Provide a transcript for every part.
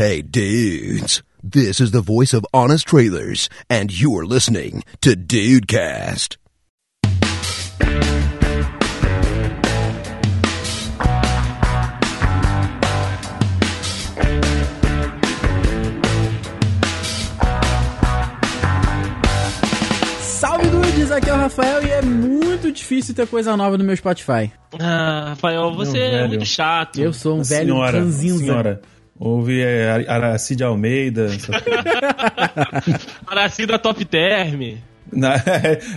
Hey dudes, this is the voice of Honest Trailers, and you're listening to Dudecast. Salve dudes, aqui é o Rafael e é muito difícil ter coisa nova no meu Spotify. Ah, Rafael, você Não, é muito chato. Eu sou um velho senhora, senhora. Houve é, Ara- Aracide Almeida. Aracida Top Term. Na-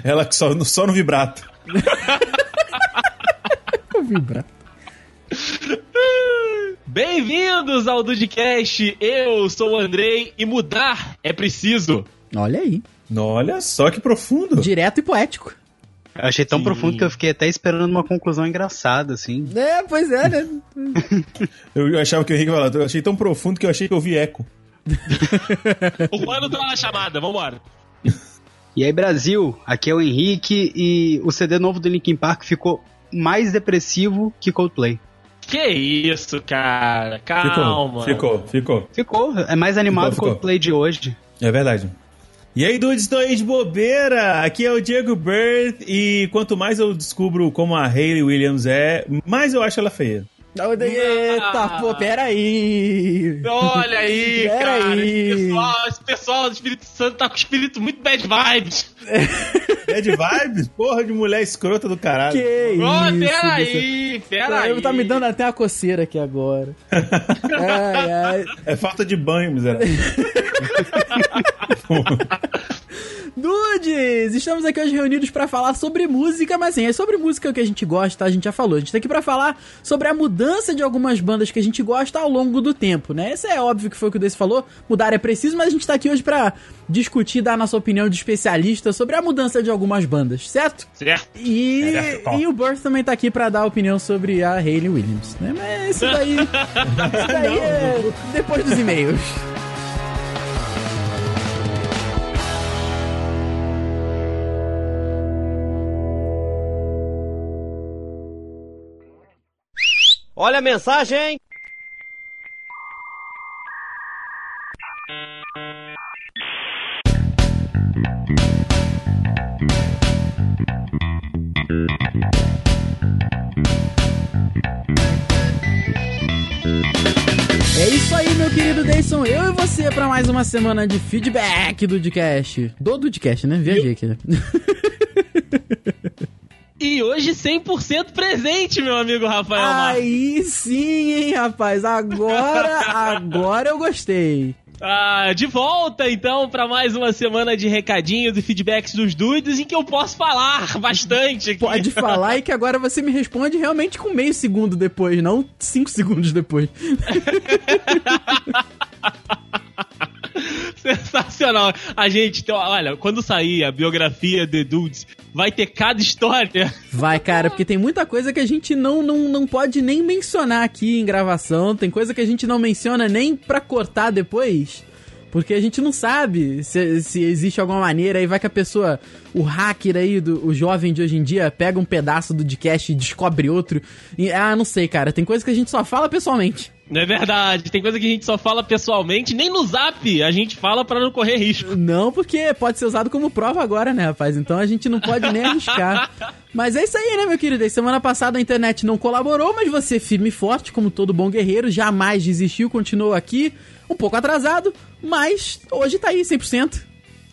ela que só, só no vibrato. Vou vibrar. Bem-vindos ao Dudcast. Eu sou o Andrei e mudar é preciso. Olha aí, Olha só que profundo. direto e poético. Eu achei tão Sim. profundo que eu fiquei até esperando uma conclusão engraçada, assim. É, pois é, né? Eu achava que o Henrique ia falar. Eu achei tão profundo que eu achei que eu vi eco. O mano tá na chamada, vambora. E aí, Brasil, aqui é o Henrique e o CD novo do Linkin Park ficou mais depressivo que Coldplay. Que isso, cara. Calma. Ficou, ficou, ficou. Ficou, é mais animado que o Ficou, ficou. Coldplay de hoje. É verdade. E aí, dudes, estou aí de bobeira. Aqui é o Diego Birth e quanto mais eu descubro como a Hayley Williams é, mais eu acho ela feia. Eita, pô, peraí. Olha aí, Pera cara. aí. Esse pessoal, esse pessoal do Espírito Santo tá com o espírito muito bad vibes. Bad vibes? Porra de mulher escrota do caralho. Que isso. peraí, peraí. Tá me dando até uma coceira aqui agora. ai, ai. É falta de banho, miserável. Dudes, estamos aqui hoje reunidos pra falar sobre música, mas assim, é sobre música que a gente gosta, a gente já falou. A gente tá aqui pra falar sobre a mudança de algumas bandas que a gente gosta ao longo do tempo, né? Isso é óbvio que foi o que o Desse falou, mudar é preciso, mas a gente tá aqui hoje pra discutir, dar a nossa opinião de especialista sobre a mudança de algumas bandas, certo? Certo. E, Certo. e o Birth também tá aqui pra dar a opinião sobre a Hayley Williams, né? Mas isso daí, isso daí é depois dos e-mails. Olha a mensagem! É isso aí, meu querido Dayson. Eu e você pra mais uma semana de feedback do Dudcast. Do Dudcast, né? Viajei aqui. né? Hoje 100% presente, meu amigo Rafael Marques. Aí sim, hein, rapaz. Agora, agora eu gostei. Ah, de volta então pra mais uma semana de recadinhos e feedbacks dos dudes em que eu posso falar bastante aqui. Pode falar e que agora você me responde realmente com meio segundo depois, não cinco segundos depois. Sensacional. A gente, olha, quando sair a biografia de dudes, vai ter cada história. Vai, cara, porque tem muita coisa que a gente não, não, não pode nem mencionar aqui em gravação. Tem coisa que a gente não menciona nem pra cortar depois. Porque a gente não sabe se, se existe alguma maneira. Aí vai que a pessoa, o hacker aí, do, o jovem de hoje em dia, pega um pedaço do podcast e descobre outro. E, ah, não sei, cara. Tem coisa que a gente só fala pessoalmente. Não é verdade, tem coisa que a gente só fala pessoalmente, nem no zap a gente fala pra não correr risco. Não, porque pode ser usado como prova agora, né, rapaz? Então a gente não pode nem arriscar. Mas é isso aí, né, meu querido? E Semana passada a internet não colaborou, mas você, firme e forte, como todo bom guerreiro, jamais desistiu, continuou aqui, um pouco atrasado, mas hoje tá aí 100%.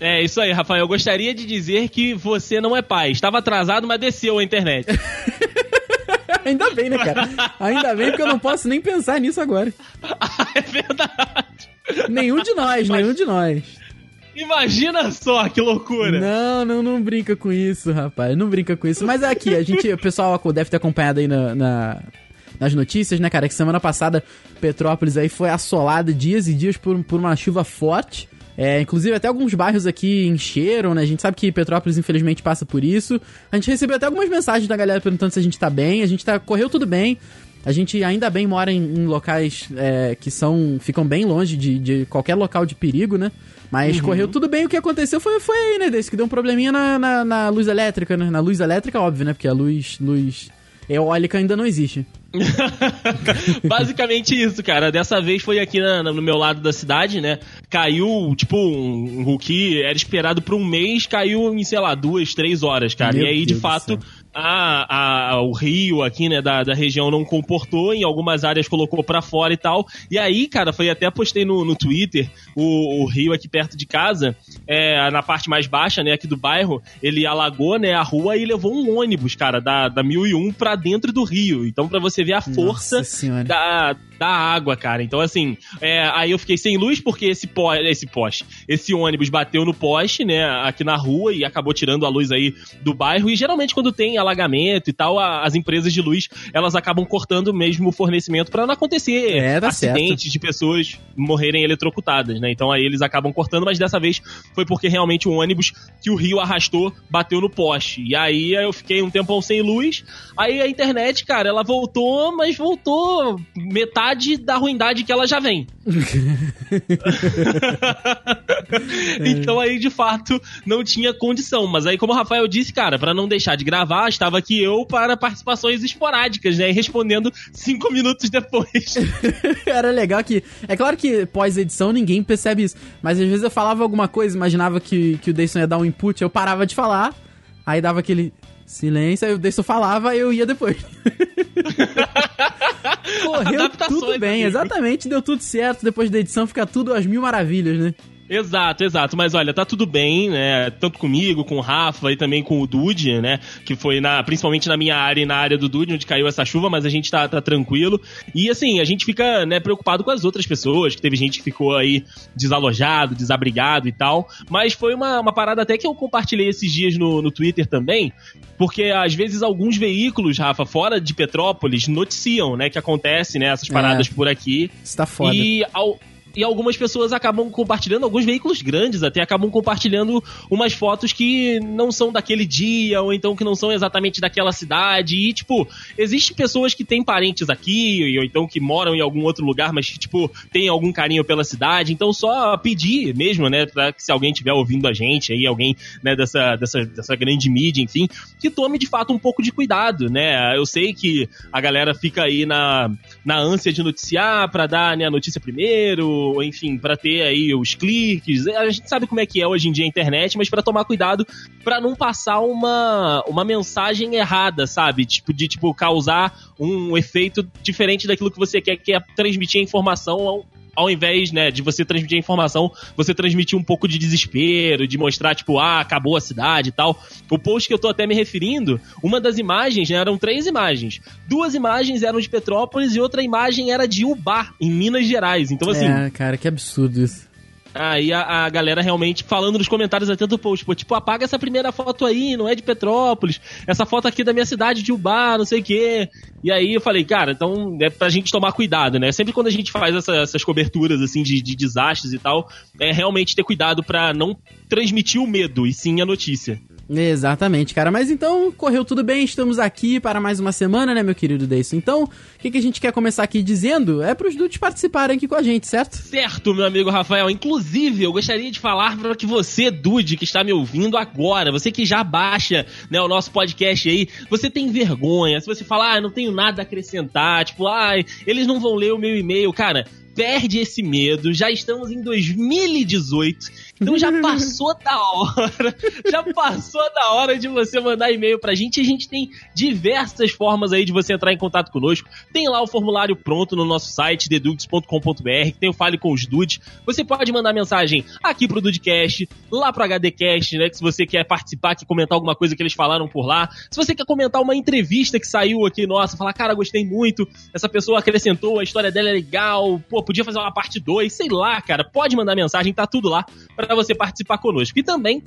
É, isso aí, Rafael. Eu gostaria de dizer que você não é pai. Estava atrasado, mas desceu a internet. Ainda bem, né, cara? Ainda bem porque eu não posso nem pensar nisso agora. é verdade. Nenhum de nós, nenhum de nós. Imagina só que loucura. Não, não, não brinca com isso, rapaz. Não brinca com isso. Mas é aqui, a gente, o pessoal deve ter acompanhado aí na, na- nas notícias, né, cara? Que semana passada Petrópolis aí foi assolada dias e dias por, por uma chuva forte. É, inclusive até alguns bairros aqui encheram, né? A gente sabe que Petrópolis infelizmente passa por isso. A gente recebeu até algumas mensagens da galera perguntando se a gente tá bem. A gente tá correu tudo bem. A gente ainda bem mora em, em locais é, que são ficam bem longe de, de qualquer local de perigo, né? Mas correu tudo bem. O que aconteceu foi, foi aí, né? Desse que deu um probleminha na, na, na luz elétrica, né? Na luz elétrica, óbvio, né? Porque a luz, luz eólica ainda não existe. Basicamente isso, cara. Dessa vez foi aqui na- no meu lado da cidade, né? Caiu, tipo, um, que era esperado por um mês, caiu em, sei lá, duas, três horas, cara. Meu e aí, Deus de fato, céu. A, a- o rio aqui, né, da, da região não comportou, em algumas áreas colocou pra fora e tal. E aí, cara, foi até postei no, no Twitter, o, o rio aqui perto de casa, é, na parte mais baixa, né, aqui do bairro, ele alagou, né, a rua e levou um ônibus, cara, da, da 1001 pra dentro do rio. Então, pra você ver a força da, da água, cara. Então, assim, é, aí eu fiquei sem luz porque esse, po esse poste, esse ônibus bateu no poste, né, aqui na rua e acabou tirando a luz aí do bairro. E geralmente, quando tem alagamento e tal, a- as empresas de luz elas acabam cortando mesmo o fornecimento pra não acontecer É, tá acidentes de pessoas morrerem eletrocutadas, né? Então aí eles acabam cortando, mas dessa vez foi porque realmente o ônibus que o rio arrastou bateu no poste. E aí eu fiquei um tempão sem luz. Aí a internet, cara, ela voltou, mas voltou metade da ruindade que ela já vem. então aí, de fato, não tinha condição. Mas aí, como o Rafael disse, cara, pra não deixar de gravar, estava aqui eu para participações esporádicas, né? E respondendo cinco minutos depois. Era legal que. É claro que pós-edição ninguém percebe isso. Mas às vezes eu falava alguma coisa, imaginava que, que o Dayson ia dar um input, eu parava de falar, aí dava aquele silêncio, aí o Dayson falava, eu ia depois. Correu tudo bem, amigo. exatamente, deu tudo certo. Depois da edição fica tudo às mil maravilhas, né? Exato, exato. Mas olha, tá tudo bem, né? Tanto comigo, com o Rafa e também com o Dude, né? Que foi na, principalmente na minha área e na área do Dude, onde caiu essa chuva, mas a gente tá, tá tranquilo. E assim, a gente fica, né, preocupado com as outras pessoas, que teve gente que ficou aí desalojado, desabrigado e tal. Mas foi uma, uma parada até que eu compartilhei esses dias no, no Twitter também, porque às vezes alguns veículos, Rafa, fora de Petrópolis, noticiam, né, que acontece, né, essas paradas por aqui. Isso tá foda. E, ao- e algumas pessoas acabam compartilhando, alguns veículos grandes até acabam compartilhando umas fotos que não são daquele dia, ou então que não são exatamente daquela cidade. E, tipo, existem pessoas que têm parentes aqui, ou então que moram em algum outro lugar, mas que, tipo, tem algum carinho pela cidade. Então, só pedir mesmo, né, pra que se alguém estiver ouvindo a gente aí, alguém, né, dessa, dessa, dessa grande mídia, enfim, que tome de fato um pouco de cuidado, né? Eu sei que a galera fica aí na, na ânsia de noticiar pra dar né, a notícia primeiro, enfim, pra ter aí os cliques. A gente sabe como é que é hoje em dia a internet, mas pra tomar cuidado pra não passar uma, uma mensagem errada, sabe? Tipo, de tipo, causar um efeito diferente daquilo que você quer, que é transmitir a informação ao, invés, né, de você transmitir a informação, você transmitir um pouco de desespero, de mostrar, tipo, ah, acabou a cidade e tal. O post que eu tô até me referindo, uma das imagens, né, eram três imagens. Duas imagens eram de Petrópolis e outra imagem era de Ubá, em Minas Gerais. Então, assim, É, cara, que absurdo isso. Aí a, a galera realmente falando nos comentários até do post, pô, tipo, apaga essa primeira foto aí, não é de Petrópolis, essa foto aqui da minha cidade de Ubá, não sei o quê. E aí eu falei, cara, então é pra gente tomar cuidado, né? Sempre quando a gente faz essa- essas coberturas, assim, de, de desastres e tal, é realmente ter cuidado pra não transmitir o medo, e sim a notícia. Exatamente, cara. Mas então, correu tudo bem, estamos aqui para mais uma semana, né, meu querido Deison? Então, o que, que a gente quer começar aqui dizendo é pros dudes participarem aqui com a gente, certo? Certo, meu amigo Rafael. Inclusive, eu gostaria de falar para que você, Dude, que está me ouvindo agora, você que já baixa né, o nosso podcast aí, você tem vergonha. Se você falar, ah, não tenho nada a acrescentar, tipo, ah, eles não vão ler o meu e-mail, cara. Perde esse medo, já estamos em 2018, então já passou da hora, já passou da hora de você mandar e-mail pra gente. E a gente tem diversas formas aí de você entrar em contato conosco. Tem lá o formulário pronto no nosso site, dedudes.com.br, que tem o Fale com os Dudes. Você pode mandar mensagem aqui pro Dudecast, lá pro HDcast, né? Que se você quer participar, quer comentar alguma coisa que eles falaram por lá. Se você quer comentar uma entrevista que saiu aqui, nossa, falar, cara, gostei muito, essa pessoa acrescentou, a história dela é legal, pô, podia fazer uma parte 2, sei lá, cara, pode mandar mensagem, tá tudo lá para você participar conosco. E também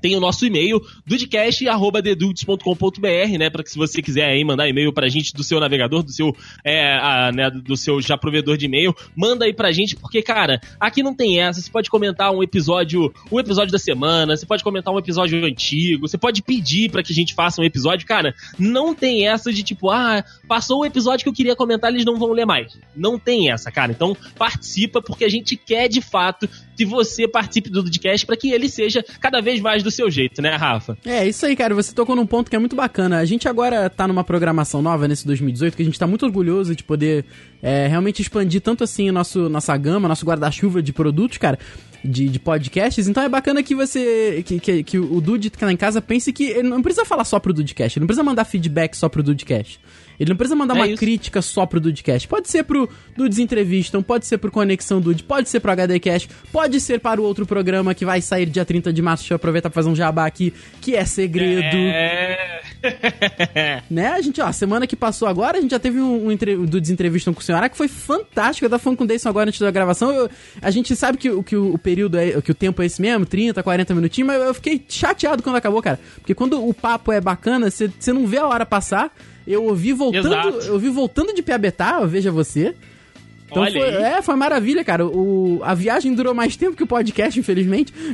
tem o nosso e-mail, dudcast.dedudes.com.br, né? Para que se você quiser aí mandar e-mail pra gente do seu navegador, do seu, é, a, né, do seu já provedor de e-mail, manda aí pra gente, porque, cara, aqui não tem essa. Você pode comentar um episódio, um episódio da semana, você pode comentar um episódio antigo, você pode pedir pra que a gente faça um episódio, cara. Não tem essa de tipo, ah, passou o episódio que eu queria comentar, eles não vão ler mais. Não tem essa, cara. Então participa, porque a gente quer de fato que você participe do podcast para que ele seja cada vez mais do seu jeito, né, Rafa? É, isso aí, cara. Você tocou num ponto que é muito bacana. A gente agora tá numa programação nova nesse 2018 que a gente tá muito orgulhoso de poder é, realmente expandir tanto assim nosso, nossa gama, nosso guarda-chuva de produtos, cara. De, de podcasts, então é bacana que você. Que, que, que o Dude que tá lá em casa pense que ele não precisa falar só pro Dudecast, ele não precisa mandar feedback só pro Dudecast. Ele não precisa mandar É uma isso. crítica só pro Dudecast. Pode ser pro Dudes Entrevistam, pode ser pro Conexão Dude, pode ser pro HDcast, pode ser para o outro programa que vai sair dia 30 de março. Deixa eu aproveitar pra fazer um jabá aqui, que é segredo. É. Né? A gente, ó, semana que passou agora, a gente já teve um, um entre, do Desentrevistam com o Senhora que foi fantástico. Eu tava falando com o Deison agora antes da gravação. eu- a gente sabe que, que o período é, que o tempo é esse mesmo, 30, 40 minutinhos, mas eu fiquei chateado quando acabou, cara. Porque quando o papo é bacana, você não vê a hora passar. Eu ouvi voltando, Exato. eu ouvi voltando de Piabetá, veja você. Então Olha foi, aí. é, foi maravilha, cara. O, a viagem durou mais tempo que o podcast, infelizmente.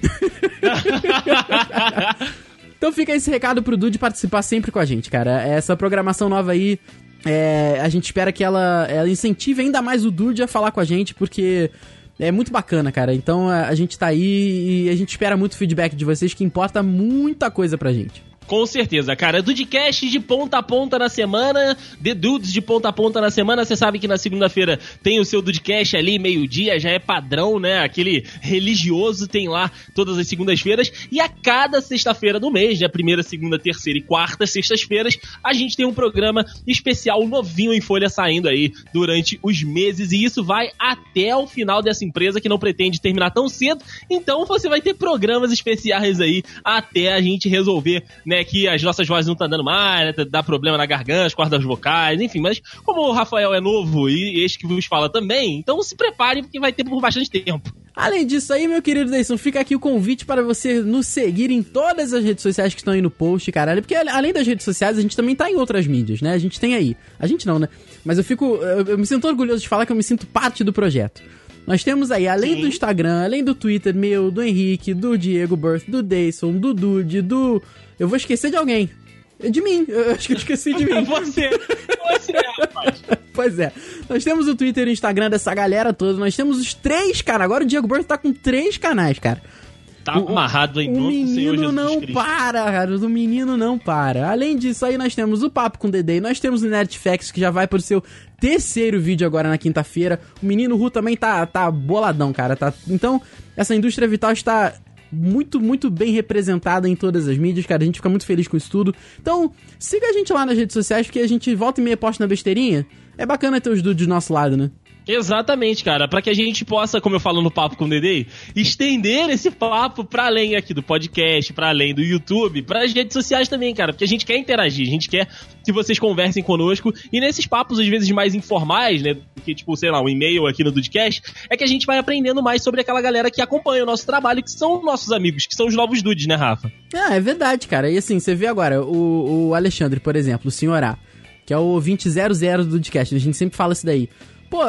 Então fica esse recado pro Dude participar sempre com a gente, cara. Essa programação nova aí, é, a gente espera que ela, ela incentive ainda mais o Dude a falar com a gente, porque é muito bacana, cara. Então a, gente tá aí e a gente espera muito feedback de vocês, que importa muita coisa pra gente. Com certeza, cara. Dudecast de ponta a ponta na semana, The Dudes de ponta a ponta na semana. Você sabe que na segunda-feira tem o seu Dudecast ali, meio-dia, já é padrão, né? Aquele religioso tem lá todas as segundas-feiras. E a cada sexta-feira do mês, né? Primeira, segunda, terceira e quarta sextas-feiras, a gente tem um programa especial novinho em folha saindo aí durante os meses. E isso vai até o final dessa empresa que não pretende terminar tão cedo. Então você vai ter programas especiais aí até a gente resolver, né, que as nossas vozes não estão dando mais, né, dá problema na garganta, as cordas vocais, enfim. Mas como o Rafael é novo e este que vos fala também, então se prepare porque vai ter por bastante tempo. Além disso aí, meu querido Deison, fica aqui o convite para você nos seguir em todas as redes sociais que estão aí no post, caralho. Porque além das redes sociais, a gente também tá em outras mídias, né? A gente tem aí. A gente não, né? Mas eu fico. Eu, eu me sinto orgulhoso de falar que eu me sinto parte do projeto. Nós temos aí, além Sim. do Instagram, além do Twitter meu, do Henrique, do Diego Birth, do Deison, do Dude, do. Eu vou esquecer de alguém. De mim. Eu acho que eu esqueci de mim. Você, você, rapaz. Pois é. Nós temos o Twitter e o Instagram dessa galera toda. Nós temos os três, cara. Agora o Diego Birth tá com três canais, cara. Tá amarrado em O nome do Senhor menino Jesus não Cristo. para, cara. O menino não para. Além disso, aí nós temos o Papo com o Dedê. Nós temos o Nerdfacts, que já vai pro seu terceiro vídeo agora na quinta-feira. O menino Ru também tá, tá boladão, cara. Tá... Então, essa indústria vital está muito, muito bem representada em todas as mídias, cara. A gente fica muito feliz com isso tudo. Então, siga a gente lá nas redes sociais, porque a gente volta e meia posta na besteirinha. É bacana ter os dudes do nosso lado, né? Exatamente, cara, Pra que a gente possa, como eu falo no papo com o Dedê, estender esse papo pra além aqui do podcast, pra além do YouTube, pras redes sociais também, cara, porque a gente quer interagir, a gente quer que vocês conversem conosco e nesses papos às vezes mais informais, né, que tipo, sei lá, um e-mail aqui no Dudcast, é que a gente vai aprendendo mais sobre aquela galera que acompanha o nosso trabalho, que são nossos amigos, que são os novos dudes, né, Rafa? Ah, é verdade, cara. E assim, você vê agora, o, o Alexandre, por exemplo, o senhor A, que é o 2000 do podcast, a gente sempre fala isso daí. Pô,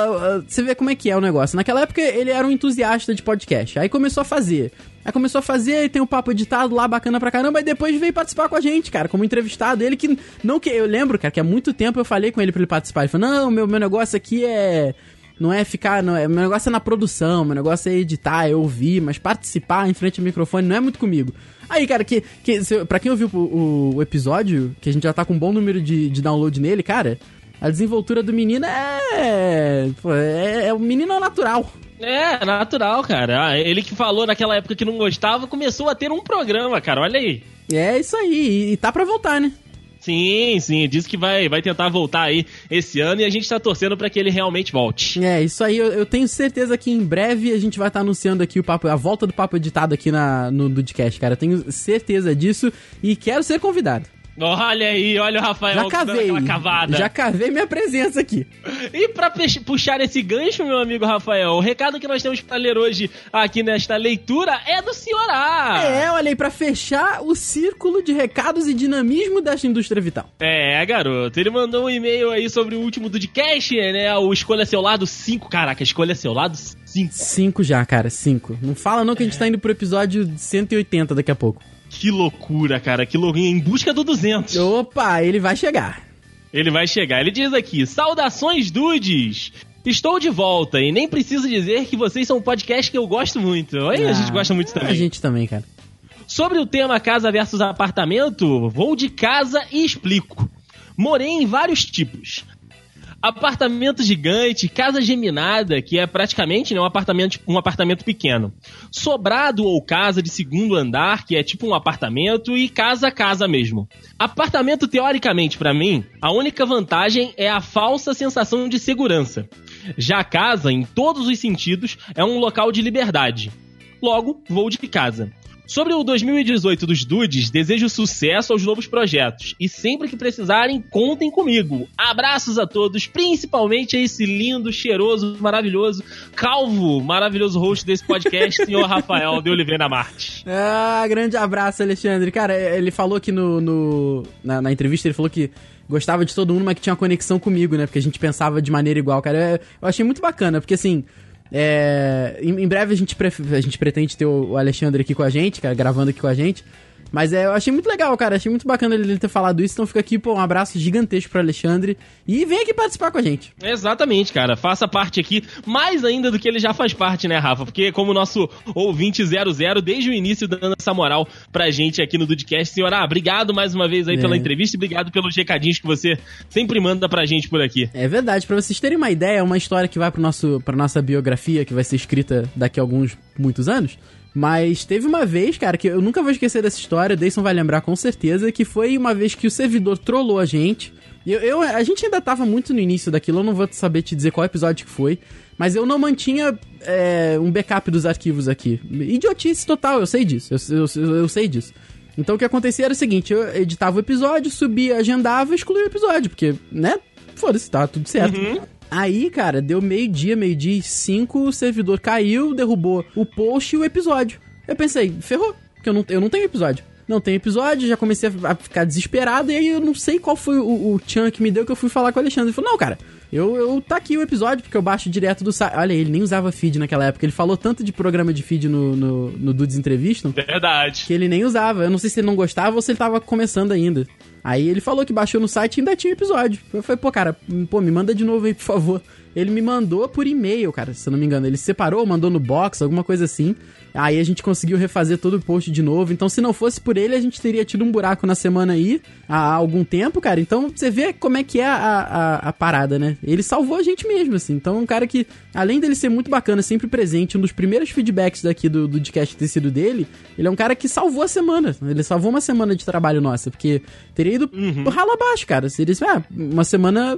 você vê como é que é o negócio. Naquela época ele era um entusiasta de podcast. Aí começou a fazer. Aí começou a fazer e tem um papo editado lá bacana pra caramba. E depois veio participar com a gente, cara, como entrevistado. Ele que. Não que. Eu lembro, cara, que há muito tempo eu falei com ele pra ele participar. Ele falou: Não, meu, meu negócio aqui é. Não é ficar. Não é, meu negócio é na produção, meu negócio é editar, é ouvir, mas participar em frente ao microfone não é muito comigo. Aí, cara, que, que, se- pra quem ouviu o, o- o episódio, que a gente já tá com um bom número de, de download nele, cara, a desenvoltura do menino é. é, é o menino natural. É, natural, cara. Ah, Ele que falou naquela época que não gostava, começou a ter um programa, cara, olha aí. É isso aí, e, tá pra voltar, né? Sim, sim, disse que vai, vai tentar voltar aí esse ano e a gente tá torcendo pra que ele realmente volte. É, isso aí, eu, eu tenho certeza que em breve a gente vai estar anunciando aqui o papo, a volta do papo editado aqui na, no Dudcast, cara. Eu tenho certeza disso e quero ser convidado. Olha aí, olha o Rafael Já cavei. cavada. Já cavei minha presença aqui. E pra peix- puxar esse gancho, meu amigo Rafael, o recado que nós temos pra ler hoje aqui nesta leitura é do senhor A. É, olha aí, pra fechar o círculo de recados e dinamismo desta indústria vital. É, garoto. Ele mandou um e-mail aí sobre o último do Dcast, né? O Escolha Seu Lado 5. Caraca, Escolha Seu Lado 5. Cinco já, cara, cinco. Não fala não que a gente tá indo pro episódio 180 daqui a pouco. Que loucura, cara. Que loucura. Em busca do 200. Opa, ele vai chegar. Ele vai chegar. Ele diz aqui: Saudações, dudes! Estou de volta e nem preciso dizer que vocês são um podcast que eu gosto muito. Aí a Ah, gente gosta muito também. A gente também, cara. Sobre o tema casa versus apartamento, vou de casa e explico. Morei em vários tipos. Apartamento gigante, casa geminada, que é praticamente né, um, apartamento, um apartamento pequeno. Sobrado ou casa de segundo andar, que é tipo um apartamento, e casa casa mesmo. Apartamento, teoricamente, para mim, a única vantagem é a falsa sensação de segurança. Já casa, em todos os sentidos, é um local de liberdade. Logo, vou de casa. Sobre o 2018 dos Dudes, desejo sucesso aos novos projetos. E sempre que precisarem, contem comigo. Abraços a todos, principalmente a esse lindo, cheiroso, maravilhoso, calvo, maravilhoso host desse podcast, senhor Rafael de Oliveira Marques. Ah, grande abraço, Alexandre. Cara, ele falou que no, no na, na entrevista, ele falou que gostava de todo mundo, mas que tinha uma conexão comigo, né? Porque a gente pensava de maneira igual, cara. Eu achei muito bacana, porque assim. É, em, em, breve a gente, a gente pretende ter o Alexandre aqui com a gente, cara, gravando aqui com a gente. Mas é, eu achei muito legal, cara. Achei muito bacana ele ter falado isso. Então fica aqui, pô, um abraço gigantesco pro Alexandre. E vem aqui participar com a gente. Exatamente, cara. Faça parte aqui, mais ainda do que ele já faz parte, né, Rafa? Porque como nosso ouvinte 00, desde o início dando essa moral pra gente aqui no Dudcast. Senhora, obrigado mais uma vez aí é. pela entrevista e obrigado pelos recadinhos que você sempre manda pra gente por aqui. É verdade. Pra vocês terem uma ideia, é uma história que vai pro nosso, pra nossa biografia, que vai ser escrita daqui a alguns, muitos anos. Mas teve uma vez, cara, que eu nunca vou esquecer dessa história, Deison vai lembrar com certeza, que foi uma vez que o servidor trollou a gente. Eu, eu, a gente ainda tava muito no início daquilo, eu não vou saber te dizer qual episódio que foi, mas eu não mantinha é, um backup dos arquivos aqui. Idiotice total, eu sei disso, eu, eu, eu sei disso. Então o que acontecia era o seguinte, eu editava o episódio, subia, agendava excluía o episódio, porque, né, foda-se, tá tudo certo. Uhum. Aí, cara, deu meio-dia, meio-dia e cinco, o servidor caiu, derrubou o post e o episódio. Eu pensei, ferrou, porque eu não, eu não tenho episódio. Não tem episódio, já comecei a ficar desesperado, e aí eu não sei qual foi o, o tchan que me deu que eu fui falar com o Alexandre. Ele falou, não, cara, eu, eu tá aqui o episódio, porque eu baixo direto do site. Olha, ele nem usava feed naquela época. Ele falou tanto de programa de feed no, no, no Dudes Entrevistam. Verdade. Que ele nem usava. Eu não sei se ele não gostava ou se ele tava começando ainda. Aí ele falou que baixou no site e ainda tinha episódio. Eu falei, pô, cara, pô, me manda de novo aí, por favor. Ele me mandou por e-mail, cara, se eu não me engano. Ele separou, mandou no box, alguma coisa assim. Aí a gente conseguiu refazer todo o post de novo. Então, se não fosse por ele, a gente teria tido um buraco na semana aí há algum tempo, cara. Então, você vê como é que é a, a, a parada, né? Ele salvou a gente mesmo, assim. Então, um cara que, além dele ser muito bacana, sempre presente, um dos primeiros feedbacks daqui do, do podcast ter sido dele, ele é um cara que salvou a semana. Ele salvou uma semana de trabalho nossa, porque teria ido uhum. ralo abaixo, cara. Seria, ah, uma semana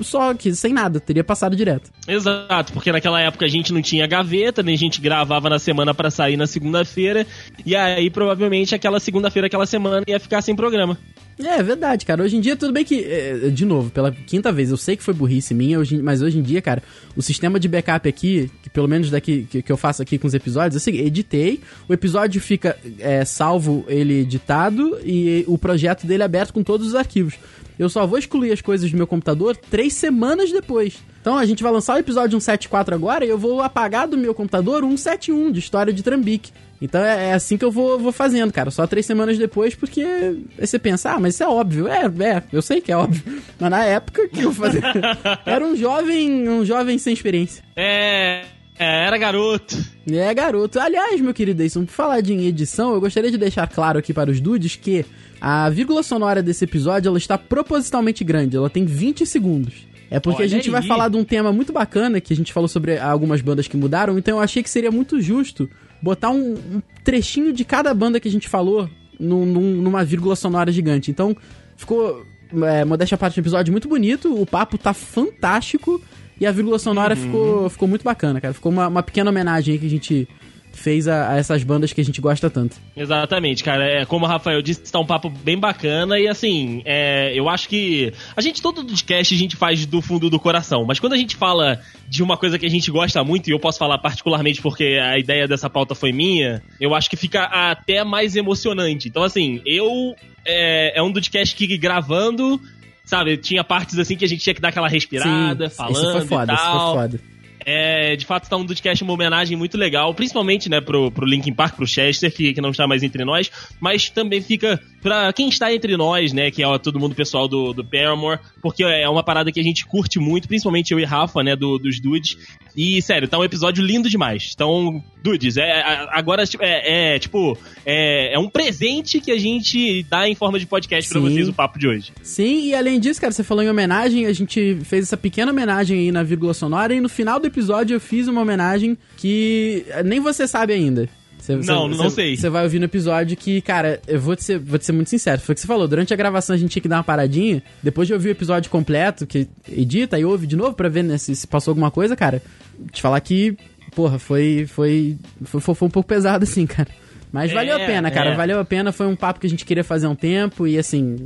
só que sem nada, teria passado direto. Exato, porque naquela época a gente não tinha gaveta, nem a gente gravava na semana para sair na segunda-feira, e aí provavelmente aquela segunda-feira, aquela semana ia ficar sem programa. É, é verdade, cara. Hoje em dia, tudo bem que, é, de novo, pela quinta vez, eu sei que foi burrice minha, mas hoje em dia, cara, o sistema de backup aqui, que pelo menos daqui que, que eu faço aqui com os episódios, assim, editei, o episódio fica é, salvo ele editado e o projeto dele é aberto com todos os arquivos. Eu só vou excluir as coisas do meu computador três semanas depois. Então a gente vai lançar o episódio 174 agora e eu vou apagar do meu computador 171 de história de Trambique. Então é, é, assim que eu vou, vou fazendo, cara. Só três semanas depois, porque aí você pensa, ah, mas isso é óbvio. É, é, eu sei que é óbvio. Mas na época que eu fazia. era um jovem, um jovem sem experiência. É. É, era garoto. É, garoto. Aliás, meu querido Edson, por falar de edição, eu gostaria de deixar claro aqui para os dudes que a vírgula sonora desse episódio ela está propositalmente grande, ela tem 20 segundos. É porque Olha a gente aí. vai falar de um tema muito bacana que a gente falou sobre algumas bandas que mudaram, então eu achei que seria muito justo botar um, um trechinho de cada banda que a gente falou num, num, numa vírgula sonora gigante. Então, ficou, é, modéstia parte, um episódio muito bonito, o papo tá fantástico e a vírgula sonora uhum. ficou, ficou muito bacana, cara. Ficou uma, uma pequena homenagem aí que a gente fez a, a, essas bandas que a gente gosta tanto. Exatamente, cara. É, como o Rafael disse, tá um papo bem bacana e assim, é, eu acho que a gente, todo podcast a gente faz do fundo do coração, mas quando a gente fala de uma coisa que a gente gosta muito, e eu posso falar particularmente porque a ideia dessa pauta foi minha, eu acho que fica até mais emocionante. Então, assim, eu. É, é um podcast que gravando, sabe, tinha partes assim que a gente tinha que dar aquela respirada, Sim, falando. Isso foi foda, e tal. isso foi foda É, de fato, tá um Dudcast uma homenagem muito legal, principalmente, né, pro, pro Linkin Park, pro Chester, que, que não está mais entre nós, mas também fica pra quem está entre nós, né, que é ó, todo mundo pessoal do, do Paramore, porque é uma parada que a gente curte muito, principalmente eu e Rafa, né, do, dos Dudes. E, sério, tá um episódio lindo demais. Então, Dudes, é, agora é, é, tipo, é, é um presente que a gente dá em forma de podcast pra Sim. vocês o papo de hoje. Sim, e além disso, cara, você falou em homenagem, a gente fez essa pequena homenagem aí na vírgula sonora e no final do episódio eu fiz uma homenagem que nem você sabe ainda. Você- Não, você- não você- sei. Você vai ouvir no episódio que, cara, eu vou te, ser, vou te ser muito sincero. Foi o que você falou. Durante a gravação a gente tinha que dar uma paradinha. Depois de ouvir o episódio completo, que edita e ouve de novo pra ver né, se, se passou alguma coisa, cara. Te falar que, porra, foi, foi, foi, foi, foi um pouco pesado assim, cara. Mas É, valeu a pena, cara. é. Valeu a pena. Foi um papo que a gente queria fazer há um tempo. E assim,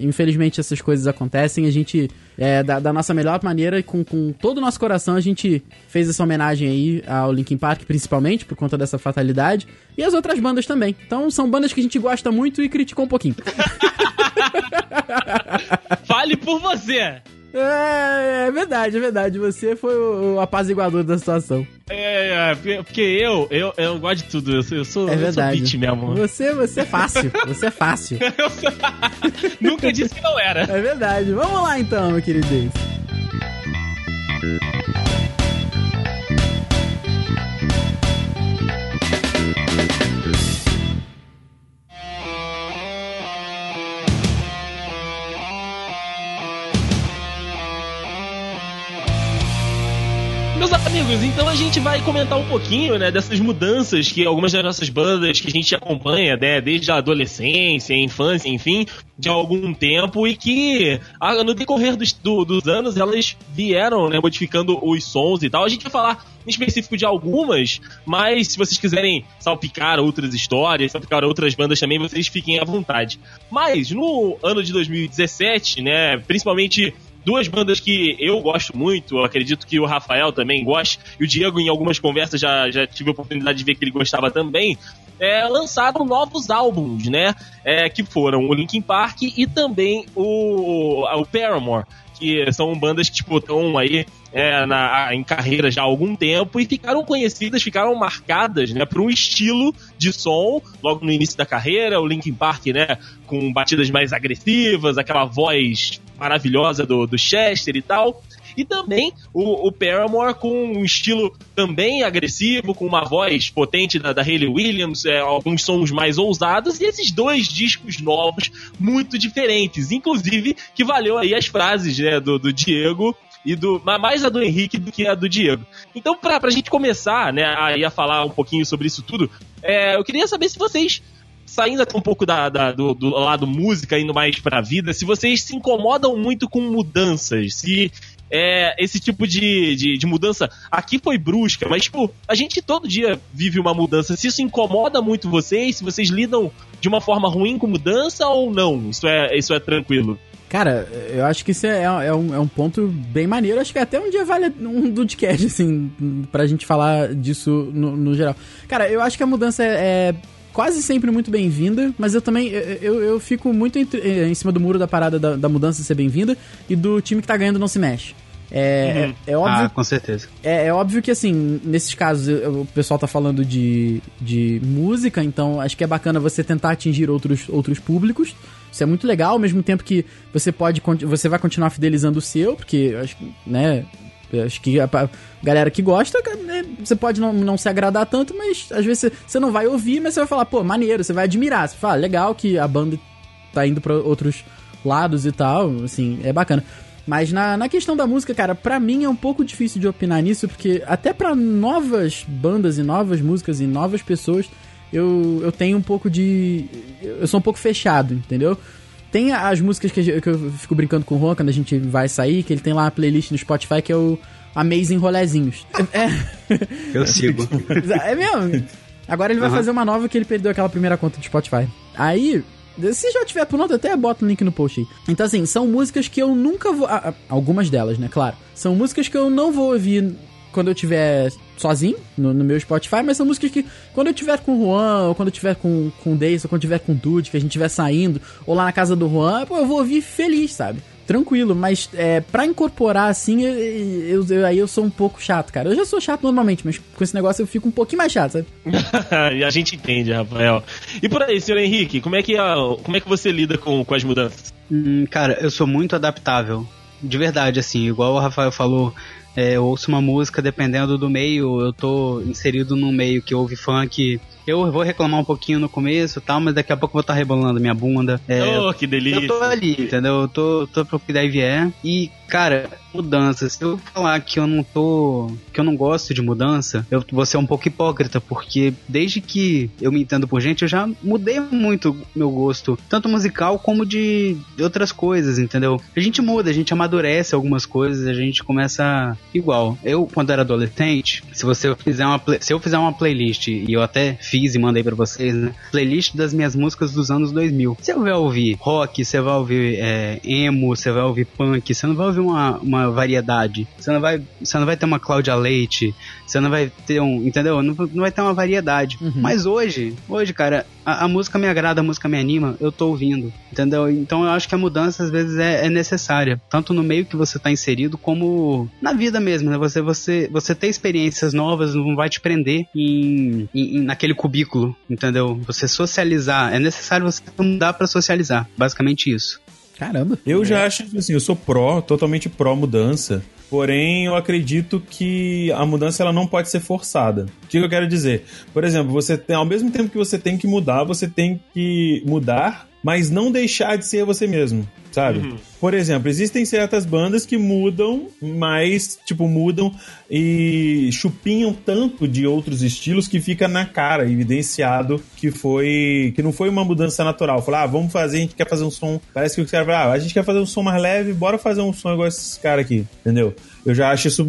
infelizmente essas coisas acontecem. A gente, é, da, da nossa melhor maneira, com, com todo o nosso coração, a gente fez essa homenagem aí ao Linkin Park, principalmente, por conta dessa fatalidade. E as outras bandas também. Então são bandas que a gente gosta muito e criticou um pouquinho. Fale por você! É, é verdade, é verdade. Você foi o, o apaziguador da situação. É, é, porque eu, eu, eu gosto de tudo. Eu sou, eu sou, É eu sou verdade. beat mesmo. Você, você é fácil. Você é fácil. Sou- Nunca disse que não era. É verdade. Vamos lá então, meu querido Davis. Amigos, então a gente vai comentar um pouquinho, né, dessas mudanças que algumas das nossas bandas que a gente acompanha, né, desde a adolescência, infância, enfim, de algum tempo e que no decorrer dos, do- dos anos elas vieram, né, modificando os sons e tal. A gente vai falar em específico de algumas, mas se vocês quiserem salpicar outras histórias, salpicar outras bandas também, vocês fiquem à vontade. Mas no ano de 2017, né, principalmente duas bandas que eu gosto muito, eu acredito que o Rafael também gosta, e o Diego, em algumas conversas, já, já tive a oportunidade de ver que ele gostava também, é, lançaram novos álbuns, né? É, que foram o Linkin Park e também o, o Paramore. Que são bandas que, tipo, estão aí é, na, em carreira já há algum tempo e ficaram conhecidas, ficaram marcadas, né, por um estilo de som logo no início da carreira. O Linkin Park, né, com batidas mais agressivas, aquela voz maravilhosa do, do Chester e tal. E também o, o Paramore com um estilo também agressivo, com uma voz potente da, da Hayley Williams, é, alguns sons mais ousados, e esses dois discos novos muito diferentes. Inclusive, que valeu aí as frases né, do, do Diego e do ma- mais a do Henrique do que a do Diego. Então, pra, pra gente começar, né, aí a falar um pouquinho sobre isso tudo, é, eu queria saber se vocês saindo até um pouco da, da- do, do lado música, indo mais pra vida, se vocês se incomodam muito com mudanças, se é, esse tipo de, de, de mudança aqui foi brusca, mas tipo, a gente todo dia vive uma mudança. Se isso incomoda muito vocês, se vocês lidam de uma forma ruim com mudança ou não, isso é, isso é tranquilo. Cara, eu acho que isso é, é um, é um ponto bem maneiro. Acho que até um dia vale um Dudcast, assim, pra gente falar disso no, no geral. Cara, eu acho que a mudança é, é quase sempre muito bem-vinda, mas eu também eu, eu, fico muito entre- eh, em cima do muro da parada da, da mudança ser bem-vinda e do time que tá ganhando não se mexe. É, é, é óbvio Ah, com certeza. é, é óbvio que, assim, nesses casos, o pessoal tá falando de, de música, então acho que é bacana você tentar atingir outros, outros públicos. Isso é muito legal, ao mesmo tempo que você pode você vai continuar fidelizando o seu, porque acho que, né, eu acho que a, a galera que gosta, né, você pode não, não se agradar tanto, mas às vezes você, não vai ouvir, mas você vai falar, pô, maneiro, você vai admirar. Você fala, "Ah, legal que a banda tá indo pra outros lados e tal, assim, é bacana. Mas na, na questão da música, cara, pra mim é um pouco difícil de opinar nisso, porque até pra novas bandas e novas músicas e novas pessoas, eu, eu tenho um pouco de. Eu sou um pouco fechado, entendeu? Tem as músicas que, eu- fico brincando com o Juan quando a gente vai sair, que ele tem lá uma playlist no Spotify que é o Amazing Rolezinhos. É, Eu sigo. é mesmo? Agora ele vai Aham. fazer uma nova que ele perdeu aquela primeira conta do Spotify. Aí, se já tiver pronto, eu até boto o link no post aí. Então, assim, são músicas que eu nunca vou. ah, Algumas delas, né? Claro. São músicas que eu não vou ouvir quando eu tiver sozinho no, no meu Spotify, mas são músicas que quando eu tiver com o Juan, ou quando eu tiver com, com o Dace, ou quando eu tiver com o Dude, que a gente estiver saindo, ou lá na casa do Juan, pô, eu vou ouvir feliz, sabe? tranquilo, mas é, pra incorporar assim, eu, eu- eu- aí eu sou um pouco chato, cara. Eu já sou chato normalmente, mas com esse negócio eu fico um pouquinho mais chato, sabe? e a gente entende, Rafael. E por aí, senhor Henrique, como é que, como é que você lida com, com as mudanças? Hum, cara, eu sou muito adaptável. De verdade, assim, igual o Rafael falou, é, ouço uma música dependendo do meio, eu tô inserido num meio que ouve funk. Eu vou reclamar um pouquinho no começo e tal, mas daqui a pouco eu vou estar rebolando minha bunda. É, oh, que delícia. eu tô ali, entendeu? Eu tô, tô pro que daí vier. E, cara, mudança. Se eu falar que eu não tô. que eu não gosto de mudança, eu vou ser um pouco hipócrita, porque desde que eu me entendo por gente, eu já mudei muito meu gosto, tanto musical como de de outras coisas, entendeu? A gente muda, a gente amadurece algumas coisas, a gente começa igual. Eu, quando era adolescente, se você fizer uma se eu fizer uma playlist e eu até fiz e mandei pra vocês, né? Playlist das minhas músicas dos anos 2000. Você vai ouvir rock, você vai ouvir é, emo, você vai ouvir punk, você não vai ouvir uma, uma variedade. Você não vai, você não vai ter uma Cláudia Leite, você não vai ter um, entendeu? Não, não vai ter uma variedade. Mas hoje, hoje, cara, a, a música me agrada, a música me anima, eu tô ouvindo, entendeu? Então eu acho que a mudança às vezes é, é necessária, tanto no meio que você tá inserido como na vida mesmo, né? Você, você, você ter experiências novas não vai te prender em, em- em- naquele cubículo, entendeu? Você socializar, é necessário você mudar pra socializar, basicamente isso. Caramba. Eu já acho assim, eu sou pró, totalmente pró mudança. Porém, eu acredito que a mudança ela não pode ser forçada. O que eu quero dizer? Por exemplo, você tem, ao mesmo tempo que você tem que mudar, você tem que mudar, mas não deixar de ser você mesmo, sabe? Por exemplo, existem certas bandas que mudam, mas, tipo, mudam e chupinham tanto de outros estilos que fica na cara, evidenciado que foi. que não foi uma mudança natural. Falar, ah, vamos fazer, a gente quer fazer um som. Parece que os caras falam, ah, a gente quer fazer um som mais leve, bora fazer um som igual esses caras aqui, entendeu? Eu já acho isso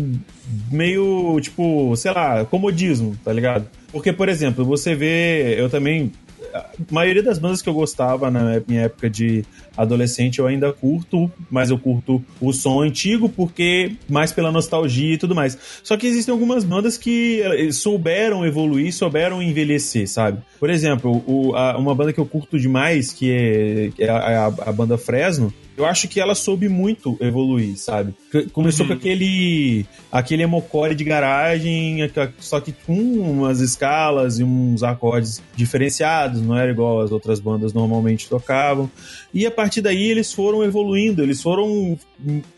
meio, tipo, sei lá, comodismo, tá ligado? Porque, por exemplo, você vê, eu também a maioria das bandas que eu gostava na minha época de adolescente eu ainda curto, mas eu curto o som antigo porque mais pela nostalgia e tudo mais. Só que existem algumas bandas que eh, souberam evoluir, souberam envelhecer, sabe? Por exemplo, o- a- uma banda que eu curto demais, que é, é a, a- banda Fresno, eu acho que ela soube muito evoluir, sabe? Começou com aquele aquele emocore de garagem, só que com umas escalas e uns acordes diferenciados, não era igual as outras bandas normalmente tocavam. E a partir daí eles foram evoluindo, eles foram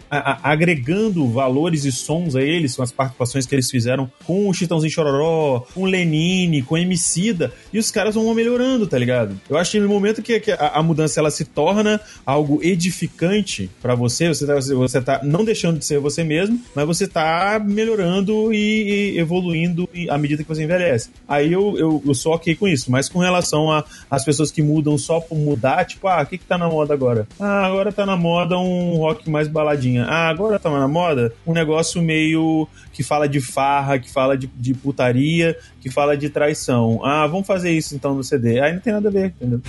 a- agregando valores e sons a eles, com as participações que eles fizeram com o Chitãozinho Chororó, com o Lenine, com o Emicida, e os caras vão melhorando, tá ligado? Eu acho que no momento que, que a, a mudança ela se torna algo edificante pra você, você tá, você tá não deixando de ser você mesmo, mas você tá melhorando e, e evoluindo à medida que você envelhece. Aí eu, eu, eu sou ok com isso, mas com relação às pessoas que mudam só por mudar, tipo, ah, o que que tá na moda agora? Ah, agora tá na moda um rock mais baladinha. Ah, agora tá na moda um negócio meio que fala de farra, que fala de, de putaria, que fala de traição. Ah, vamos fazer isso então no CD. Aí não tem nada a ver, entendeu?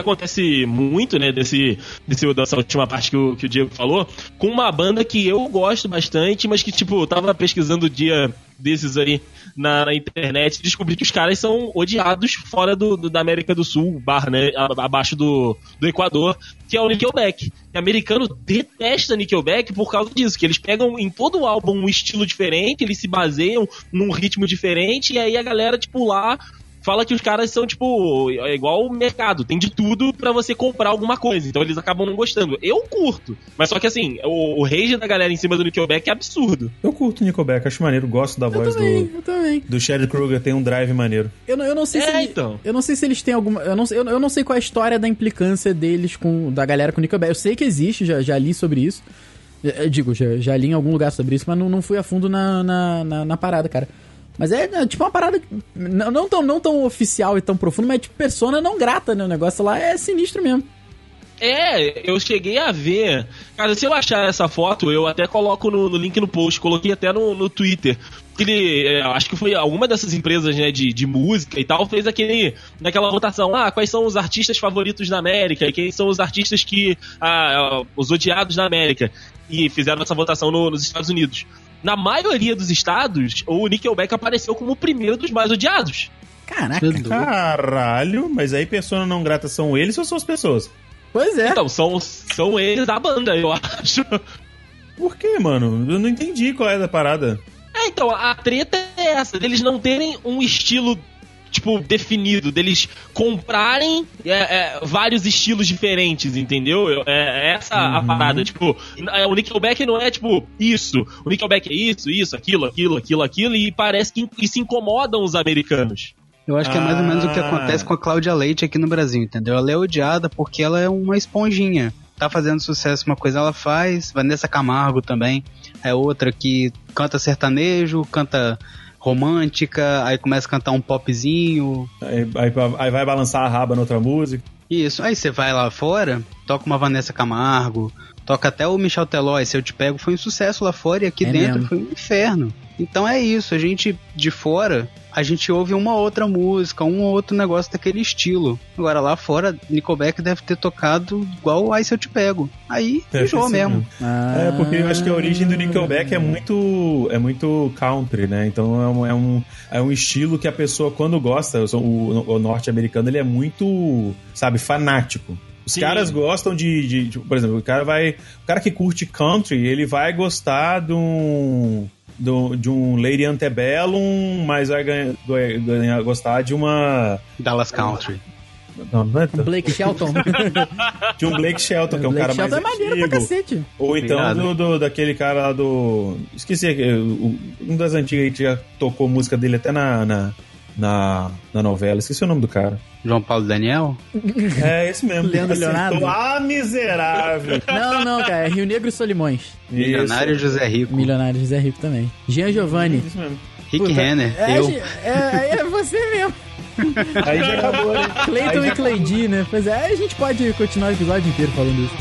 Acontece muito, né, desse, desse dessa última parte que o, que o Diego falou, com uma banda que eu gosto bastante, mas que, tipo, eu tava pesquisando o dia desses aí na, na internet e descobri que os caras são odiados fora do, do- da América do Sul, barra, né, abaixo do, do Equador, que é o Nickelback. E americano detesta Nickelback por causa disso, que eles pegam em todo o álbum um estilo diferente, eles se baseiam num ritmo diferente, e aí a galera, tipo, lá fala que os caras são, tipo, é igual o mercado, tem de tudo pra você comprar alguma coisa. Então eles acabam não gostando. Eu curto. Mas só que assim, o, o rage da galera em cima do Nickelback é absurdo. Eu curto o Nickelback, acho maneiro, gosto da Eu voz também, do, eu também. do Chad Kruger, tem um drive maneiro. Eu não, eu não sei se É, ele- então. Eu não sei se eles têm alguma. Eu não, eu, eu não sei qual é a história da implicância deles com. Da galera com o Nickelback. Eu sei que existe, já, já li sobre isso. Eu, eu digo, já, já li em algum lugar sobre isso, mas não, não fui a fundo na, na, na, na parada, cara. Mas é, é, tipo uma parada. Não, não, tão, não tão oficial e tão profunda, mas é tipo persona não grata, né? O negócio lá é sinistro mesmo. É, eu cheguei a ver. Cara, se eu achar essa foto, eu até coloco no, no link no post, coloquei até no, no Twitter. Ele, é, acho que foi alguma dessas empresas né, de, de música e tal, fez aquele naquela votação. Ah, quais são os artistas favoritos da América? E quem são os artistas que. Ah, os odiados da América? E fizeram essa votação no, nos Estados Unidos. Na maioria dos estados, o Nickelback apareceu como o primeiro dos mais odiados. Caraca. Caralho, mas aí persona não grata são eles ou são as pessoas? Pois é. Então, são, são eles da banda, eu acho. Por quê, mano? Eu não entendi qual é da parada. É, então, a treta é essa, deles não terem um estilo, tipo, definido, deles comprarem é, é, vários estilos diferentes, entendeu? Eu- É, é essa a parada, tipo, é, o Nickelback não é, tipo, isso, o Nickelback é isso, isso, aquilo, aquilo, aquilo, aquilo, e parece que, que se incomodam os americanos. Eu acho que é mais ou menos o que Ah. acontece com a Cláudia Leite aqui no Brasil, entendeu? Ela é odiada porque ela é uma esponjinha. Tá fazendo sucesso, uma coisa ela faz. Vanessa Camargo também é outra que canta sertanejo, canta romântica, aí começa a cantar um popzinho. Aí, aí- aí vai balançar a raba na outra música. Isso, aí você vai lá fora, toca uma Vanessa Camargo, toca até o Michel Teló, e Se Eu Te Pego foi um sucesso lá fora e aqui É dentro mesmo. foi um inferno. Então é isso, a gente de fora, a gente ouve uma outra música, um ou outro negócio daquele estilo. Agora lá fora, Nickelback deve ter tocado igual Aí Se Eu Te Pego. Aí enjoou ser mesmo. mesmo. Ah. É, porque eu acho que a origem do Nickelback é muito, é muito country, né? Então é um, é um, é um estilo que a pessoa, quando gosta, o, o- o norte-americano, ele é muito, sabe, fanático. Os Sim. caras gostam de, de- de- Por exemplo, o cara vai. O cara que curte country, ele vai gostar de um. Do- de um Lady Antebellum, mas vai ganhar, ganhar- gostar de uma. Dallas Country. Não, não é Um Blake Shelton. de um Blake Shelton, que é um Blake cara mais Shelton é maneiro pra cacete. Ou então do, do- daquele cara lá do. Esqueci, um das antigas aí que já tocou música dele até na, na, na, na novela. Esqueci o nome do cara. João Paulo Daniel? É esse mesmo. Leandro Acertou. Leonardo? Ah, miserável! Não, não, cara. É Rio Negro e Solimões. Milionário Isso. José Rico. Milionário José Rico também. Jean Giovanni. Isso mesmo. Rick Puta, Renner. É, eu. Gi- é, é você mesmo. Aí já acabou, né? Cleiton e Cleidi, né? Pois é, a gente pode continuar o episódio inteiro falando isso.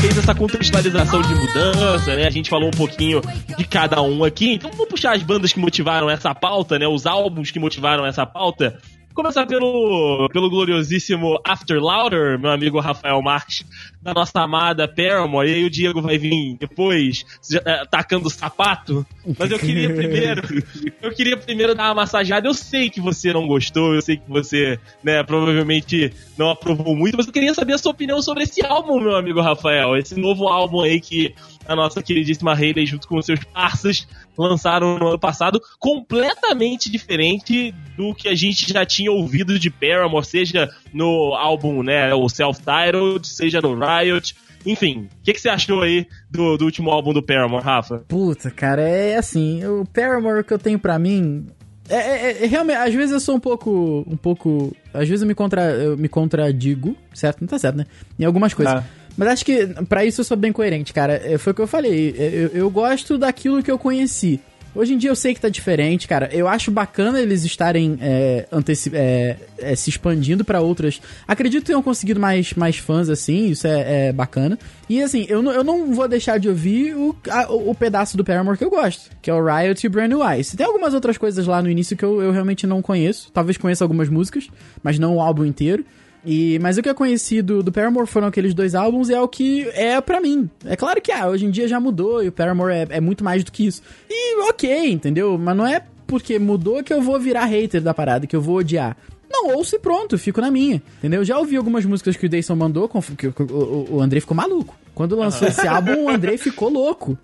Fez essa contextualização de mudança, né? A gente falou um pouquinho de cada um aqui. Então vamos puxar as bandas que motivaram essa pauta, né? Os álbuns que motivaram essa pauta. Começar pelo, pelo gloriosíssimo After Louder, meu amigo Rafael Marques, da nossa amada Paramore. E aí o Diego vai vir depois, já, eh, tacando o sapato. Mas eu queria primeiro, eu queria primeiro dar uma massageada. Eu sei que você não gostou, eu sei que você, né, provavelmente não aprovou muito, mas eu queria saber a sua opinião sobre esse álbum, meu amigo Rafael. Esse novo álbum aí que a nossa queridíssima Hayley, junto com os seus parceiros, lançaram no ano passado, completamente diferente do que a gente já tinha ouvido de Paramore, seja no álbum, né, o Self-Titled, seja no Riot. Enfim, o que, que você achou aí do, do último álbum do Paramore, Rafa? Puta, cara, é assim, o Paramore que eu tenho pra mim. É, é- é- realmente, às vezes eu sou um pouco. Um pouco. Às vezes eu me, contra, eu me contradigo, certo? Não tá certo, né? Em algumas coisas. Ah. Mas acho que pra isso eu sou bem coerente, cara. É, Foi o que eu falei. é, Eu, eu gosto daquilo que eu conheci. Hoje em dia eu sei que tá diferente, cara. Eu acho bacana eles estarem é, é, é, se expandindo pra outras. Acredito que tenham conseguido mais, mais fãs, assim. Isso é, é bacana. E assim, eu eu não vou deixar de ouvir o, a- o, pedaço do Paramore que eu gosto, que é o Riot e Brand New Eyes. Tem algumas outras coisas lá no início que eu, eu realmente não conheço. Talvez conheça algumas músicas, mas não o álbum inteiro. E, mas o que eu conheci do, do Paramore foram aqueles dois álbuns e é o que é pra mim. É claro que ah, hoje em dia já mudou e o Paramore é, é muito mais do que isso. E ok, entendeu? Mas não é porque mudou que eu vou virar hater da parada, que eu vou odiar. Não, ouço e pronto, fico na minha. Entendeu? Já ouvi algumas músicas que o Dayson mandou, que o, o, Andrei ficou maluco. Quando lançou esse álbum, o Andrei ficou louco.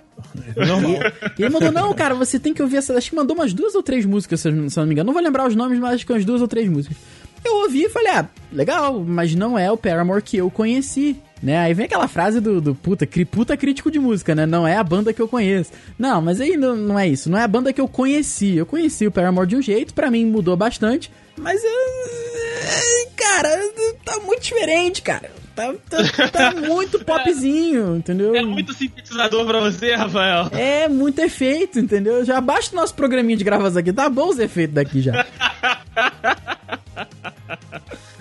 Normal. E ele mandou, não, cara, você tem que ouvir essa. Acho que mandou umas duas ou três músicas, se eu não me engano. Não vou lembrar os nomes, mas acho que umas duas ou três músicas. Eu ouvi e falei, ah, legal, mas não é o Paramore que eu conheci. Né? Aí vem aquela frase do, do puta, cri, puta crítico de música, né? Não é a banda que eu conheço. Não, mas aí não, não é isso. Não é a banda que eu conheci. Eu conheci o Paramore de um jeito, para mim mudou bastante. Mas eu. Cara, tá muito diferente, cara. Tá, tá, tá muito popzinho, entendeu? É muito sintetizador pra você, Rafael. É muito efeito, entendeu? Já basta o nosso programinha de gravação aqui. Tá bom os efeitos daqui já.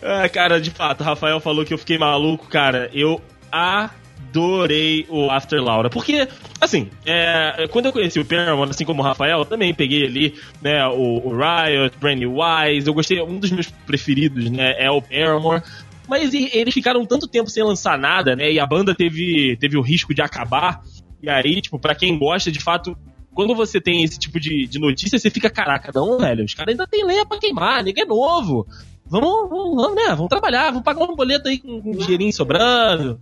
É, cara, de fato, o Rafael falou que eu fiquei maluco, cara. Eu adorei o After Laura. Porque, assim, é, quando eu conheci o Paramount, assim como o Rafael, eu também peguei ali, né, o, o Riot, Brand New Wise. Eu gostei, um dos meus preferidos, né, é o Paramore. Mas eles ficaram tanto tempo sem lançar nada, né? E a banda teve, teve o risco de acabar. E aí, tipo, pra quem gosta, de fato, quando você tem esse tipo de, de notícia, você fica, caraca, não, velho, os caras ainda tem lenha pra queimar, ninguém é novo. Vamos, vamos, vamos, né? Vamos trabalhar, vamos pagar um boleto aí com, com dinheirinho sobrando.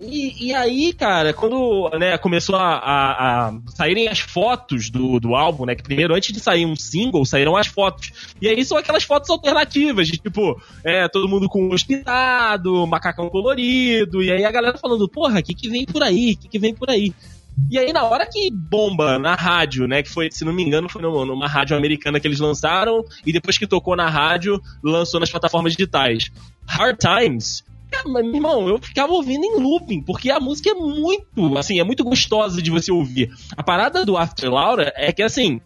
E, e, aí, cara, quando né, começou a, a, a, saírem as fotos do, do álbum, né? Que primeiro, antes de sair um single, saíram as fotos. E aí são aquelas fotos alternativas, de tipo, é, todo mundo com hospitado, macacão colorido, e aí a galera falando, porra, o que, que vem por aí? O que, que vem por aí? E aí, na hora que bomba na rádio, né? Que foi, se não me engano, foi numa rádio americana que eles lançaram, e depois que tocou na rádio, lançou nas plataformas digitais. Hard Times meu irmão, eu ficava ouvindo em looping, porque a música é muito, assim, é muito gostosa de você ouvir. A parada do After Laura é que, assim,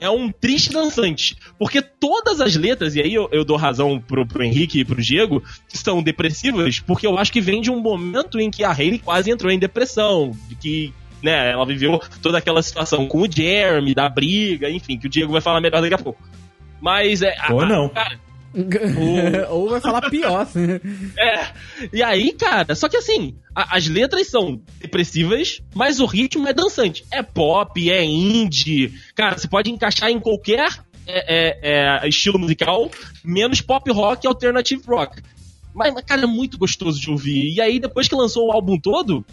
é um triste dançante. Porque todas as letras, e aí eu, eu dou razão pro, pro Henrique e pro Diego, são depressivas, porque eu acho que vem de um momento em que a Hayley quase entrou em depressão, de que né, ela viveu toda aquela situação com o Jeremy, da briga, enfim, que o Diego vai falar melhor daqui a pouco. Mas é. Ou a, não. Cara, Ou vai falar pior. Assim. É. E aí, cara, só que assim, a, as letras são depressivas, mas o ritmo é dançante. É pop, é indie. Cara, você pode encaixar em qualquer é, é, é, estilo musical, menos pop rock e alternative rock. Mas, cara, é muito gostoso de ouvir. E aí, depois que lançou o álbum todo,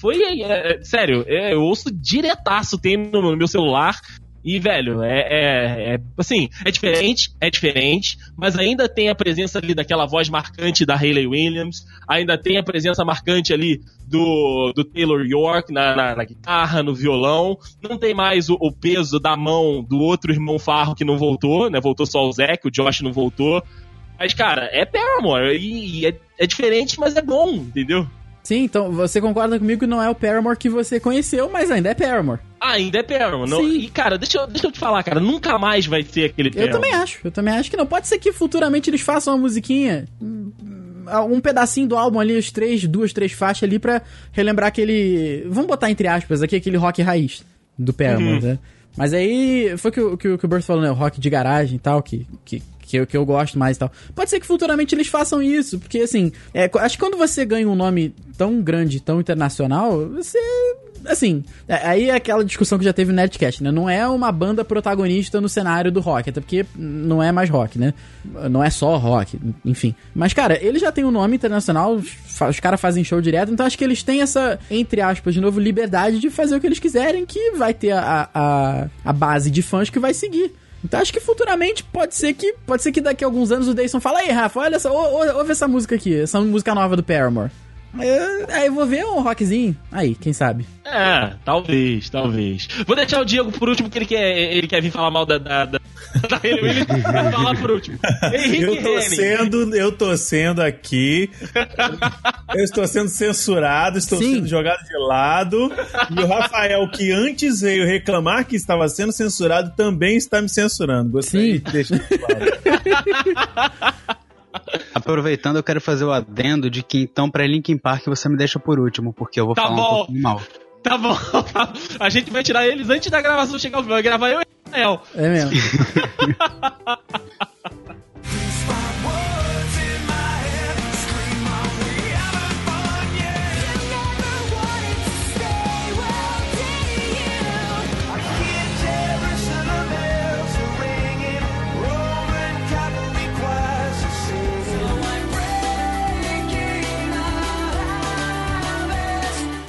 foi. É, é, sério, é, eu ouço diretaço, tem no, no meu celular. E, velho, é, é, é, assim, é diferente, é diferente, mas ainda tem a presença ali daquela voz marcante da Hayley Williams, ainda tem a presença marcante ali do, do Taylor York na, na, na guitarra, no violão, não tem mais o, o, peso da mão do outro irmão Farro que não voltou, né? Voltou só o Zac, o Josh não voltou. Mas, cara, é Paramore, e, e é, é diferente, mas é bom, entendeu? Sim, então você concorda comigo que não é o Paramore que você conheceu, mas ainda é Paramore. Ainda é Paramore. Não, e, cara, deixa eu, deixa eu te falar, cara, nunca mais vai ser aquele Paramore. Eu também acho, eu também acho que não. Pode ser que futuramente eles façam uma musiquinha, um pedacinho do álbum ali, os três, duas, três faixas ali pra relembrar aquele... Vamos botar entre aspas aqui, aquele rock raiz do Paramore, uhum. né? Mas aí, foi que, que, que o Bert falou, né? O rock de garagem e tal, que, que, que eu, que eu gosto mais e tal. Pode ser que futuramente eles façam isso, porque assim, é, acho que quando você ganha um nome tão grande, tão internacional, você. Assim, é, aí é aquela discussão que já teve no Nerdcast, né? Não é uma banda protagonista no cenário do rock, até porque não é mais rock, né? Não é só rock, enfim. Mas, cara, ele já tem um nome internacional, os caras fazem show direto, então acho que eles têm essa, entre aspas, de novo, liberdade de fazer o que eles quiserem, que vai ter a, a, a base de fãs que vai seguir. Então acho que futuramente pode ser que pode ser que daqui a alguns anos o Dayson fala aí, Rafa, olha só, ouve essa música aqui, essa música nova do Paramore. Aí eu vou ver um rockzinho. Aí, quem sabe? É, talvez, talvez. Vou deixar o Diego por último, que ele quer, ele quer vir falar mal da, da, da, ele vai falar por último. Henrique eu tô Henning. sendo, eu tô sendo aqui. eu estou sendo censurado, estou Sim. sendo jogado de lado. E o Rafael, que antes veio reclamar que estava sendo censurado, também está me censurando. Gostaria Sim. de deixar claro. Aproveitando, eu quero fazer o adendo de que então pra Linkin Park você me deixa por último, porque eu vou tá falar bom. um pouquinho mal. Tá bom, a gente vai tirar eles antes da gravação chegar ao final. Vai gravar eu e o Rafael. É mesmo.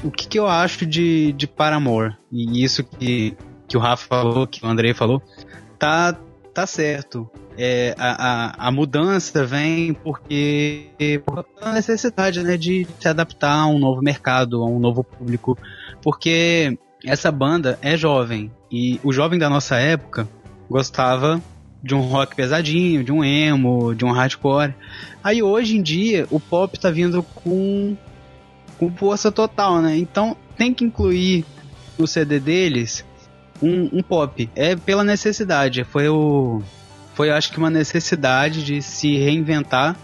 o que, que eu acho de, de Paramore, e isso que, que o Rafa falou, que o Andrei falou, tá, tá certo. é, a, a, a, mudança vem porque por a necessidade né, de se adaptar a um novo mercado, a um novo público, porque essa banda é jovem e o jovem da nossa época gostava de um rock pesadinho, de um emo, de um hardcore. Aí hoje em dia o pop tá vindo com, com força total, né? Então tem que incluir no CD deles um, um pop. É pela necessidade. Foi o. Foi acho que uma necessidade de se reinventar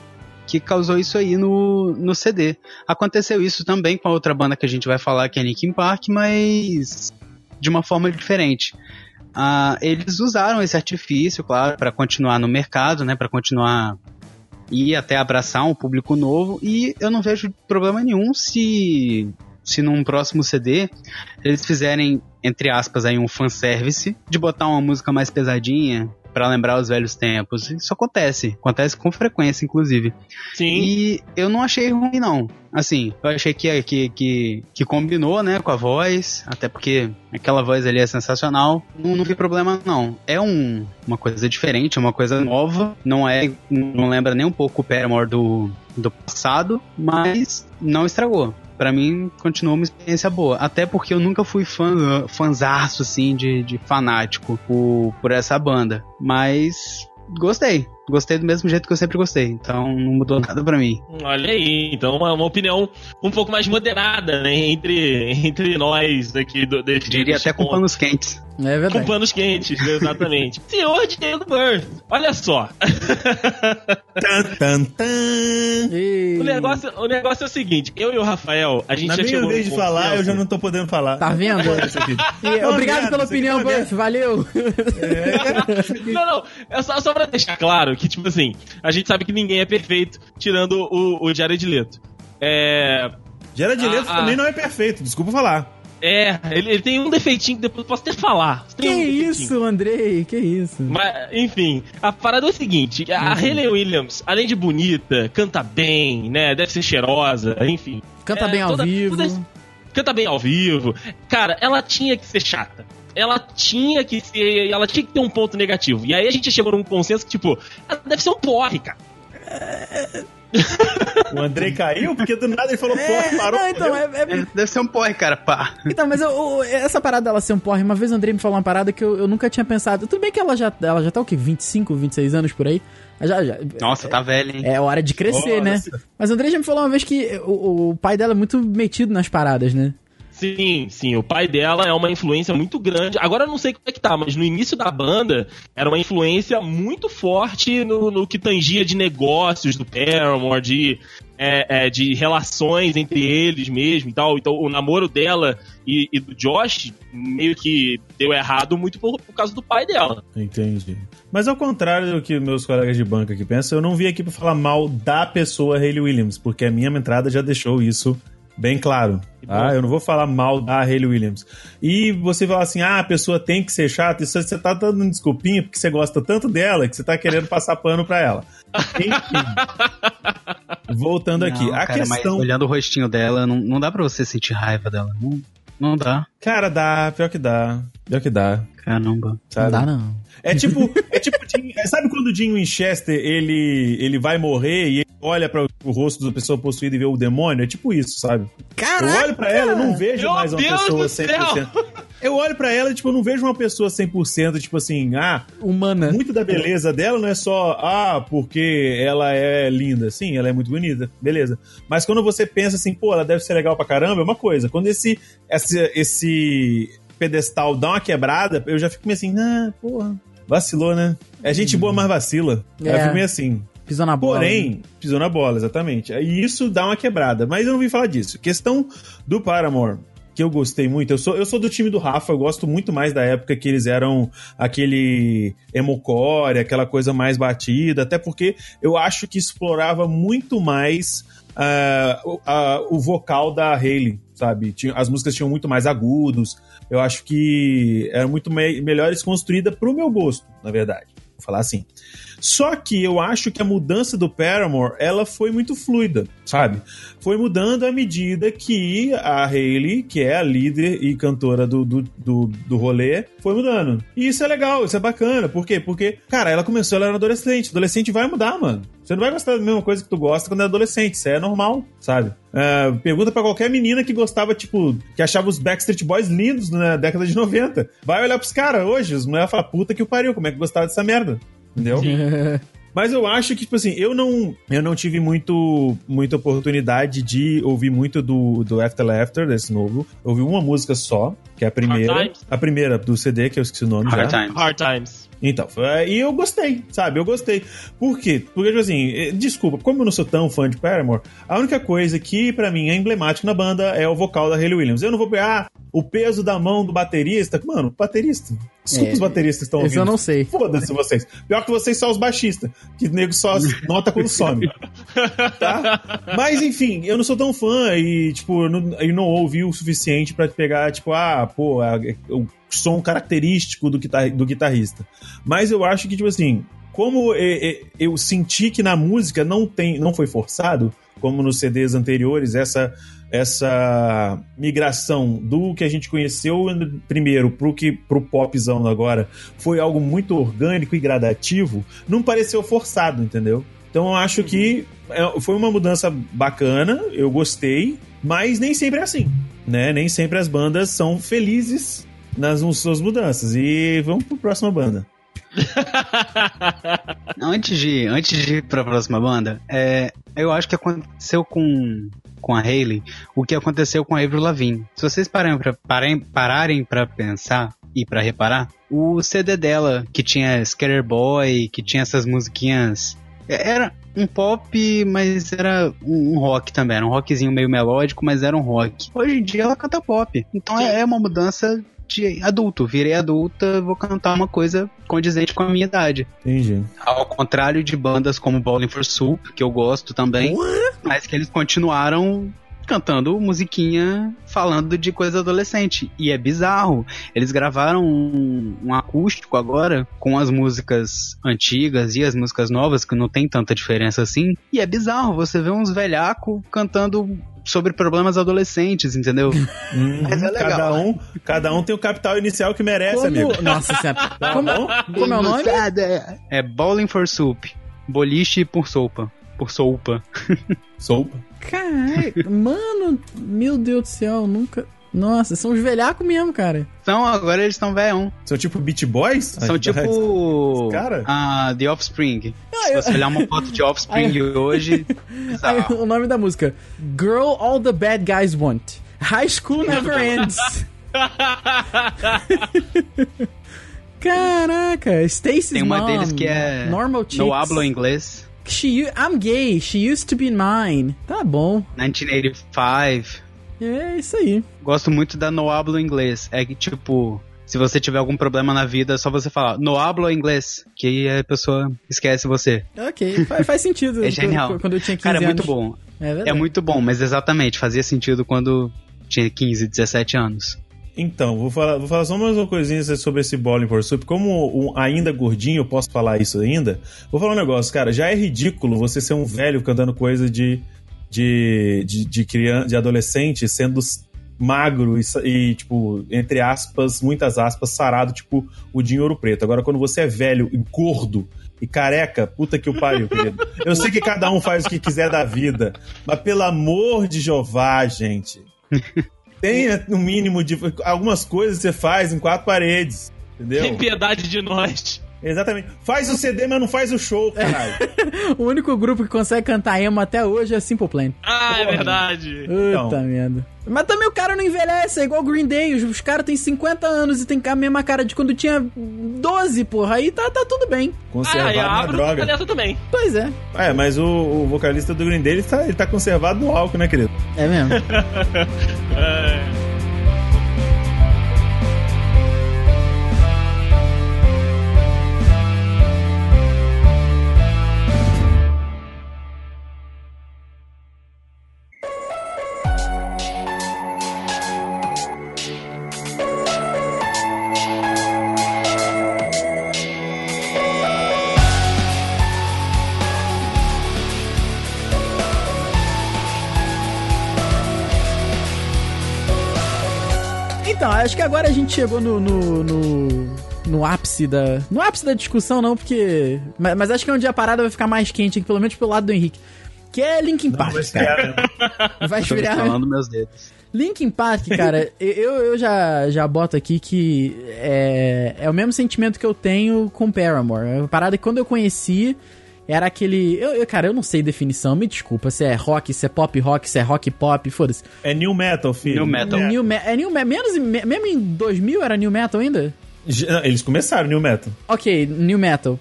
que causou isso aí no, no CD. Aconteceu isso também com a outra banda que a gente vai falar, que é Linkin Park, mas de uma forma diferente. Uh, eles usaram esse artifício, claro, para continuar no mercado, né, para continuar e até abraçar um público novo. E eu não vejo problema nenhum se se num próximo CD eles fizerem entre aspas aí um fanservice de botar uma música mais pesadinha, para lembrar os velhos tempos. Isso acontece, acontece com frequência, inclusive. Sim. E eu não achei ruim, não. Assim, eu achei que, que, que, que combinou, né, com a voz, até porque aquela voz ali é sensacional. Não, não vi problema, não. É um, uma coisa diferente, uma coisa nova. Não é, não lembra nem um pouco o Paramore do, do passado, mas não estragou para mim continuou uma experiência boa. Até porque eu nunca fui fã, fãzaço, assim, de, de fanático por, por essa banda. Mas gostei. Gostei do mesmo jeito que eu sempre gostei. Então não mudou nada para mim. Olha aí, então uma, uma opinião um pouco mais moderada, né? Entre, entre nós aqui do, desse, Diria até ponto. com panos quentes. É verdade. Com panos quentes, exatamente. Senhor Diego Burr, olha só. tan, tan, tan. O, negócio, o negócio é o seguinte: eu e o Rafael, a gente Na já chegou. vez de falar, eu já não tô podendo falar. Tá vendo? e, obrigado pela opinião, Burr. Valeu. É. Não, não. É só, só pra deixar claro que, tipo assim, a gente sabe que ninguém é perfeito, tirando o, o Jared Leto. É. Jared Leto a, também não é perfeito, desculpa falar. É, ele, ele, tem um defeitinho que depois eu posso até falar. que um isso, Andrei, que isso. Mas, enfim, a parada é o seguinte: a uhum. Hayley Williams, além de bonita, canta bem, né? Deve ser cheirosa, enfim. Canta é, bem ao toda, vivo. Toda, canta bem ao vivo. Cara, ela tinha que ser chata ela tinha que ser. Ela tinha que ter um ponto negativo. E aí a gente chegou num consenso que, tipo, ela deve ser um porre, cara. O Andrei caiu porque do nada ele falou é, porre, parou. Não, então, é, é... Deve ser um porre, cara, pá. Então, mas eu, eu, essa parada dela ser um porre, uma vez o Andrei me falou uma parada que eu, eu nunca tinha pensado. Tudo bem que ela já, ela já tá o quê? 25, 26 anos por aí. Já, já, Nossa, tá velha, hein? É hora de crescer, Nossa. né? Mas o Andrei já me falou uma vez que o, o pai dela é muito metido nas paradas, né? Sim, sim. O pai dela é uma influência muito grande. Agora eu não sei como é que tá, mas no início da banda era uma influência muito forte no, no que tangia de negócios do Paramore, de, é, é, de relações entre eles mesmo e tal. Então o namoro dela e, e do Josh meio que deu errado muito por, por, causa do pai dela. Entendi. Mas ao contrário do que meus colegas de banca aqui pensam, eu não vim aqui para falar mal da pessoa Hayley Williams, porque a minha entrada já deixou isso Bem claro. Ah, eu não vou falar mal da Hayley Williams. E você fala assim: ah, a pessoa tem que ser chata, isso você tá dando desculpinha porque você gosta tanto dela que você tá querendo passar pano pra ela. Enfim. Voltando não, aqui. A cara, questão. olhando o rostinho dela, não, não dá pra você sentir raiva dela. Não, não dá. Cara, dá, pior que dá. Pior que dá. Caramba. Sabe? Não dá, não. É tipo, é tipo, sabe quando o Jim Winchester ele, ele vai morrer e ele olha para o rosto da pessoa possuída e vê o demônio? É tipo isso, sabe? Caraca! Eu olho para ela e não vejo Meu mais uma Deus pessoa 100%. Eu olho para ela e tipo, eu não vejo uma pessoa 100%, tipo assim, ah, humana. Muito da beleza dela não é só, ah, porque ela é linda. Sim, ela é muito bonita, beleza. Mas quando você pensa assim, pô, ela deve ser legal pra caramba, é uma coisa. Quando esse esse, esse pedestal dá uma quebrada, eu já fico meio assim, ah, porra, vacilou, né? É gente boa, mas vacila. É. Eu fico meio assim. Pisou na bola. Porém, né? pisou na bola, exatamente. E isso dá uma quebrada. Mas eu não vim falar disso. Questão do Paramore que eu gostei muito. Eu sou, eu sou do time do Rafa, eu gosto muito mais da época que eles eram aquele emocore, aquela coisa mais batida, até porque eu acho que explorava muito mais uh, uh, o vocal da Hayley, sabe? Tinha, as músicas tinham muito mais agudos, eu acho que era muito me melhores construída pro meu gosto, na verdade. Vou falar assim. Só que eu acho que a mudança do Paramore, ela foi muito fluida, sabe? Foi mudando à medida que a Hayley, que é a líder e cantora do, do, do, do rolê, foi mudando. E isso é legal, isso é bacana. Por quê? Porque, cara, ela começou, ela era adolescente. Adolescente vai mudar, mano. Você não vai gostar da mesma coisa que tu gosta quando é adolescente. Isso é normal, sabe? Uh, pergunta para qualquer menina que gostava, tipo, que achava os Backstreet Boys lindos na década de 90. Vai olhar pros caras hoje, os mulheres falam, puta que o pariu, como é que gostava dessa merda? Entendeu? Mas eu acho que, tipo assim, eu não, eu não tive muito, muita oportunidade de ouvir muito do, do After Laughter, desse novo. Eu ouvi uma música só, que é a primeira. A primeira do CD, que eu esqueci o nome Hard já. Times. Hard Times. Então, e eu gostei, sabe? Eu gostei. Por quê? Porque, tipo assim, eh, desculpa, como eu não sou tão fã de Paramore, a única coisa que para mim é emblemática na banda é o vocal da Hayley Williams. Eu não vou pegar ah, o peso da mão do baterista. Mano, baterista. Desculpa É, os bateristas que estão ouvindo. eu não sei. Foda-se vocês. Pior que vocês são os baixistas, que nego só nota quando some. tá? Mas enfim, eu não sou tão fã e, tipo, eu não, eu não ouvi o suficiente pra pegar, tipo, ah, pô, o som característico do, guitar, do guitarrista. Mas eu acho que, tipo assim, como eu senti que na música não tem, não foi forçado, como nos CDs anteriores, essa essa migração do que a gente conheceu primeiro pro que pro popzão agora foi algo muito orgânico e gradativo, não pareceu forçado, entendeu? Então eu acho que é, foi uma mudança bacana, eu gostei, mas nem sempre é assim, né? Nem sempre as bandas são felizes nas suas mudanças. E vamos pro próxima banda. Antes de, antes de ir pra próxima banda, é, eu acho que aconteceu com, com a Hayley o que aconteceu com a Avril Lavigne. Se vocês pararem pra, parem, pararem pra pensar e pra reparar, o CD dela, que tinha Scare Boy, que tinha essas musiquinhas... é, Era um pop, mas era um um rock também. Era um rockzinho meio melódico, mas era um rock. Hoje em dia ela canta pop. Então é é uma mudança de adulto. Virei adulta, vou cantar uma coisa condizente com a minha idade. Entendi. Ao contrário de bandas como Bowling for Soup, que eu gosto também, mas que eles continuaram cantando musiquinha falando de coisa adolescente. E é bizarro. Eles gravaram um, um acústico agora com as músicas antigas e as músicas novas, que não tem tanta diferença assim. E é bizarro você ver uns velhaco cantando sobre problemas adolescentes, entendeu? Hum, Mas é legal. Cada um, cada um tem o capital inicial que merece, Como... amigo. Nossa senhora. Como, bom? como é o nome? É Bowling for Soup. Boliche por sopa. Por sopa. Sopa. Caraca, mano, meu Deus do céu, nunca. Nossa, são os velhacos mesmo, cara. Então agora eles estão velhão. São tipo Beat Boys? São Ah, tipo. Cara? Ah, The Offspring. Se eu- você olhar uma foto de Offspring hoje. Aí, o nome da música: Girl All the Bad Guys Want. High School Never Ends. Caraca, Stacy's Tem uma mom, deles que é. Normal Chicks. No hablo inglês. She, I'm gay, she used to be mine. Tá bom. 1985. É isso aí. Gosto muito da No hablo inglês. É que tipo. Se você tiver algum problema na vida, é só você falar No hablo inglês. Que aí a pessoa esquece você. Ok, faz, faz sentido. É genial. Quando eu tinha 15 Cara, é muito anos. bom. É. É muito bom, mas exatamente, fazia sentido quando tinha 15, 17 anos. Então, vou falar, vou falar só mais uma coisinha sobre esse Bowling for Soup. Como um ainda gordinho, eu posso falar isso ainda. Vou falar um negócio, cara. Já é ridículo você ser um velho cantando coisa de, de, de, de criança, de adolescente, sendo magro e, e, tipo, entre aspas, muitas aspas, sarado, tipo o Dinho Ouro Preto. Agora, quando você é velho e gordo e careca, puta que o pariu, querido. Eu sei que cada um faz o que quiser da vida, mas pelo amor de Jeová, gente. Tenha no mínimo de. Algumas coisas você faz em quatro paredes. Entendeu? Tem piedade de nós. Exatamente. Faz o CD, mas não faz o show, caralho. O único grupo que consegue cantar emo até hoje é Simple Plan. Ah, é Porra. verdade. Puta Então. merda. Mas também o cara não envelhece, é igual Green Day. Os, os caras têm 50 anos e tem a mesma cara de quando tinha 12, porra. Aí tá, tá tudo bem. Ah, e Conservado a na Abro tá droga. nessa também. Pois é. É, mas o, o vocalista do Green Day, ele tá, ele tá conservado no álcool, né, querido? É mesmo. É. gente chegou no, no, no, no ápice da. No ápice da discussão, não, porque. Mas, mas acho que é onde a parada vai ficar mais quente, aqui, pelo menos pelo lado do Henrique. Que é Linkin Park. Mas, cara. cara, Vai esfriar. falando meus dedos. Linkin Park, cara, eu, eu já, já boto aqui que é, é o mesmo sentimento que eu tenho com Paramore. É uma parada que quando eu conheci, era aquele. Eu, eu- cara, eu não sei definição, me desculpa. Se é rock, se é pop rock, se é rock pop, foda-se. é new metal, filho. New metal. É. New me- é new me- menos, me- mesmo em 2000 era new metal ainda? Já- Eles começaram new metal. Ok, new metal.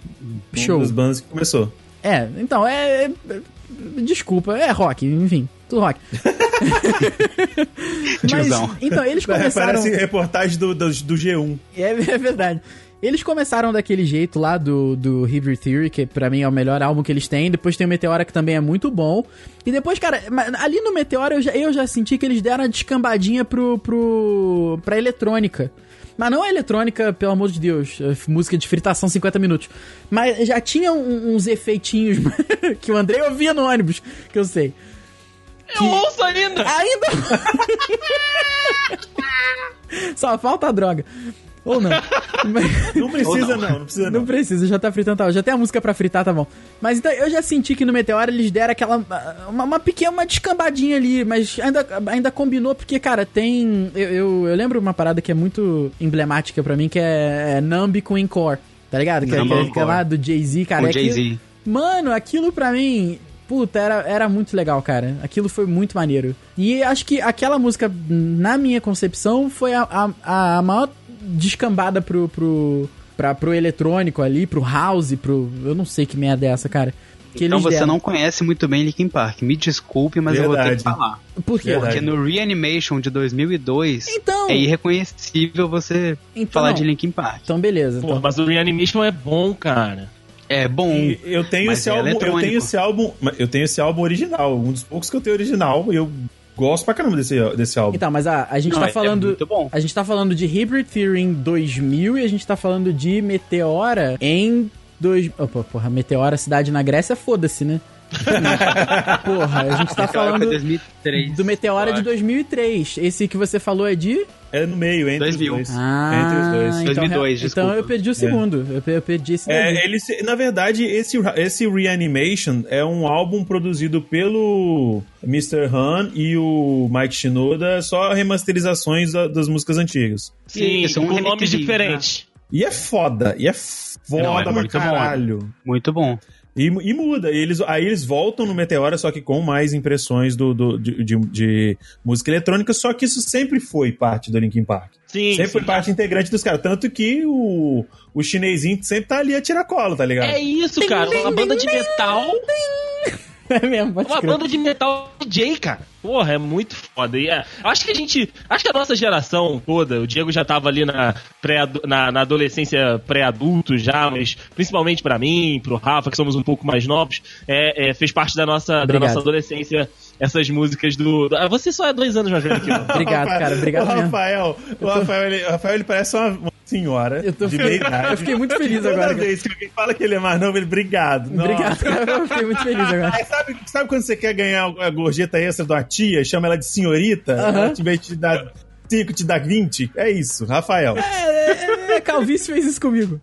Show. Uma das bandas que começou. É, então, é, é- Desculpa, é rock, enfim, tudo rock. Mas, então, eles começaram. Parece reportagem do, do, do G1. É, é verdade. Eles começaram daquele jeito lá do, do River Theory, que pra mim é o melhor álbum que eles têm. Depois tem o Meteora, que também é muito bom. E depois, cara, ali no Meteora eu já, eu já senti que eles deram a descambadinha pro, pro, pra eletrônica. Mas não a eletrônica, pelo amor de Deus, é música de fritação 50 minutos. Mas já tinha um- uns efeitinhos que o André ouvia no ônibus, que eu sei. Eu ouço ainda! Ainda. Só falta a droga. Ou não. Mas- Não precisa, não. Não precisa, não. não precisa, já tá fritando, tá, já tem a música pra fritar, tá bom. Mas então, eu já senti que no Meteora eles deram aquela. Uma, uma pequena uma descambadinha ali, mas ainda, ainda combinou, porque, cara, tem. Eu, eu, eu lembro uma parada que é muito emblemática pra mim, que é, é Numb com Encore, tá ligado? Que é, que que lá do Jay-Z, cara. Com é aquilo- Jay-Z. Mano, aquilo pra mim. Puta, era, era muito legal, cara. Aquilo foi muito maneiro. E acho que aquela música, na minha concepção, foi a, a, a maior descambada pro, pro, pra, pro eletrônico ali, pro house, pro. Eu não sei que merda é essa, cara. Que Então você deram. não conhece muito bem Linkin Park. Me desculpe, mas eu vou ter que Verdade. falar. Por quê? Verdade. Porque no Reanimation de 2002 Então. é irreconhecível você Então falar de Linkin Park. Então, beleza. Pô, Então. mas o Reanimation é bom, cara. É bom. E eu tenho esse é álbum, eu tenho esse álbum, eu tenho esse álbum original, um dos poucos que eu tenho original, e eu gosto pra caramba desse, desse álbum. Então, mas a, a gente Não, tá é- é falando. muito bom. A gente tá falando de Hybrid Theory em 2000 e a gente tá falando de Meteora em. Dois... Opa, porra, Meteora, cidade na Grécia, foda-se, né? porra, a gente tá falando 2003. do Meteora de acho. 2003. Esse que você falou é de. É no meio, entre 2000. os dois. Ah, entre os dois. Então, 2002, então desculpa. eu perdi o segundo. Eu, per- eu perdi esse. É, ele, na verdade, esse, esse Reanimation é um álbum produzido pelo Mr. Han e o Mike Shinoda, só remasterizações da- das músicas antigas. Sim, Isso, com um nomes remixzinho, diferentes. E é foda, e é foda Não, é pra muito bom. caralho. Muito bom. E, e muda, e eles, aí eles voltam no Meteora, só que com mais impressões do, do- de, de- de música eletrônica, só que isso sempre foi parte do Linkin Park. Sim, sempre sim. foi parte integrante dos caras. Tanto que o, o chinesinho sempre tá ali a tiracolo, tá ligado? É isso, cara. Uma banda de metal. É mesmo, pode Uma crer. banda de metal DJ, cara. Porra, é muito foda. E é, acho que a gente. Acho que a nossa geração toda, o Diego já tava ali na, pré, na, na adolescência pré-adulto já, mas principalmente pra mim, pro Rafa, que somos um pouco mais novos, é, é, fez parte da nossa, da nossa adolescência essas músicas do. do- ah, você só é dois anos mais velho que eu. Obrigado, cara. Obrigado o mesmo. Rafael, o Rafael, ele, o Rafael, ele parece uma, uma senhora Eu tô- de meia idade. eu fiquei muito feliz Toda agora, cara. vez que alguém fala que ele é mais novo, ele, obrigado. Obrigado, cara. Eu fiquei muito feliz agora. Aí sabe, sabe quando você quer ganhar a gorjeta extra de uma tia e chama ela de senhorita? Aham. Ela, em vez de te dar 5, te dá 20? É isso, Rafael. É, é, é, Calvície fez isso comigo.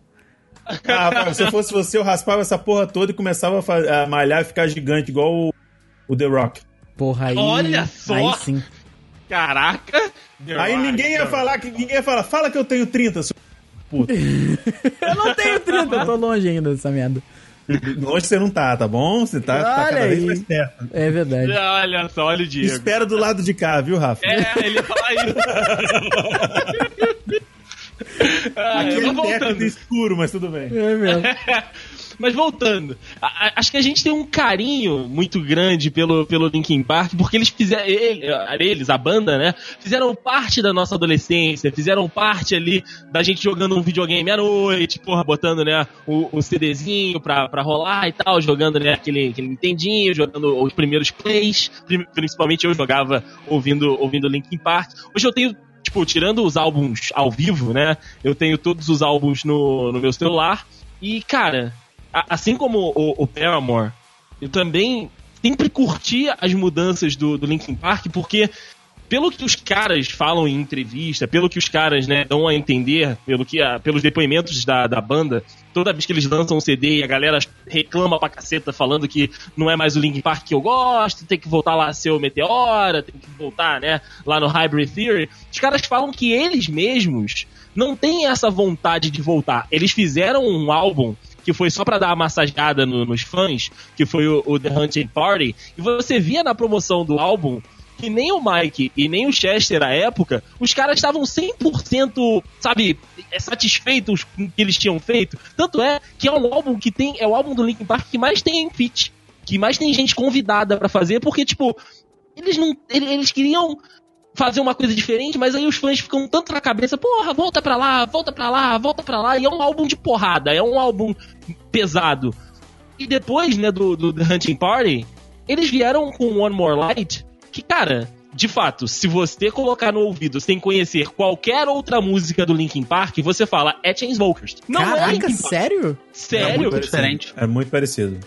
Ah, Rafael, se eu fosse você, eu raspava essa porra toda e começava a, a malhar e ficar gigante, igual o, o The Rock. Porra, aí. Olha só! Aí sim. Caraca! Aí ninguém ia falar que ninguém ia falar, fala que eu tenho 30, seu puta. Eu não tenho 30, eu tô longe ainda dessa merda. Longe você não tá, tá bom? Você tá, tá Olha cada vez aí. mais perto. É verdade. Olha só, olha o Diego. Espera do lado de cá, viu, Rafa? É, ele ia falar isso. ah, é vou teto voltando. escuro, mas tudo bem. É mesmo. Mas voltando, a- a- acho que a gente tem um carinho muito grande pelo, pelo Linkin Park, porque eles fizeram, ele- eles, a banda, né, fizeram parte da nossa adolescência, fizeram parte ali da gente jogando um videogame à noite, porra, botando, né, o, o CDzinho pra, pra rolar e tal, jogando, né, aquele, aquele Nintendinho, jogando os primeiros plays, principalmente eu jogava ouvindo, ouvindo Linkin Park. Hoje eu tenho tipo, tirando os álbuns ao vivo, né? Eu tenho todos os álbuns no, no meu celular. E, cara, assim como o, o Paramore, eu também sempre curti as mudanças do, do Linkin Park, porque pelo que os caras falam em entrevista, pelo que os caras, né, dão a entender, pelo que a, pelos depoimentos da, da banda, toda vez que eles lançam um CD e a galera reclama pra caceta falando que não é mais o Linkin Park que eu gosto, tem que voltar lá a ser o Meteora, tem que voltar, né, lá no Hybrid Theory, os caras falam que eles mesmos não têm essa vontade de voltar. Eles fizeram um álbum que foi só para dar uma massageada no, nos fãs, que foi o, o The Hunting Party, e você via na promoção do álbum que nem o Mike e nem o Chester à época, os caras estavam 100%, sabe, satisfeitos com o que eles tinham feito. Tanto é que é um álbum que tem, é o álbum do Linkin Park que mais tem feat, que mais tem gente convidada para fazer, porque tipo, eles não eles queriam fazer uma coisa diferente, mas aí os fãs ficam tanto na cabeça, porra, volta pra lá, volta pra lá, volta pra lá, e é um álbum de porrada, é um álbum pesado. E depois, né, do, do The Hunting Party, eles vieram com One More Light, que, cara, de fato, se você colocar no ouvido sem conhecer qualquer outra música do Linkin Park, você fala, é Chainsmokers. Não Caraca, é Linkin Park. sério? Sério? É muito diferente. É muito parecido.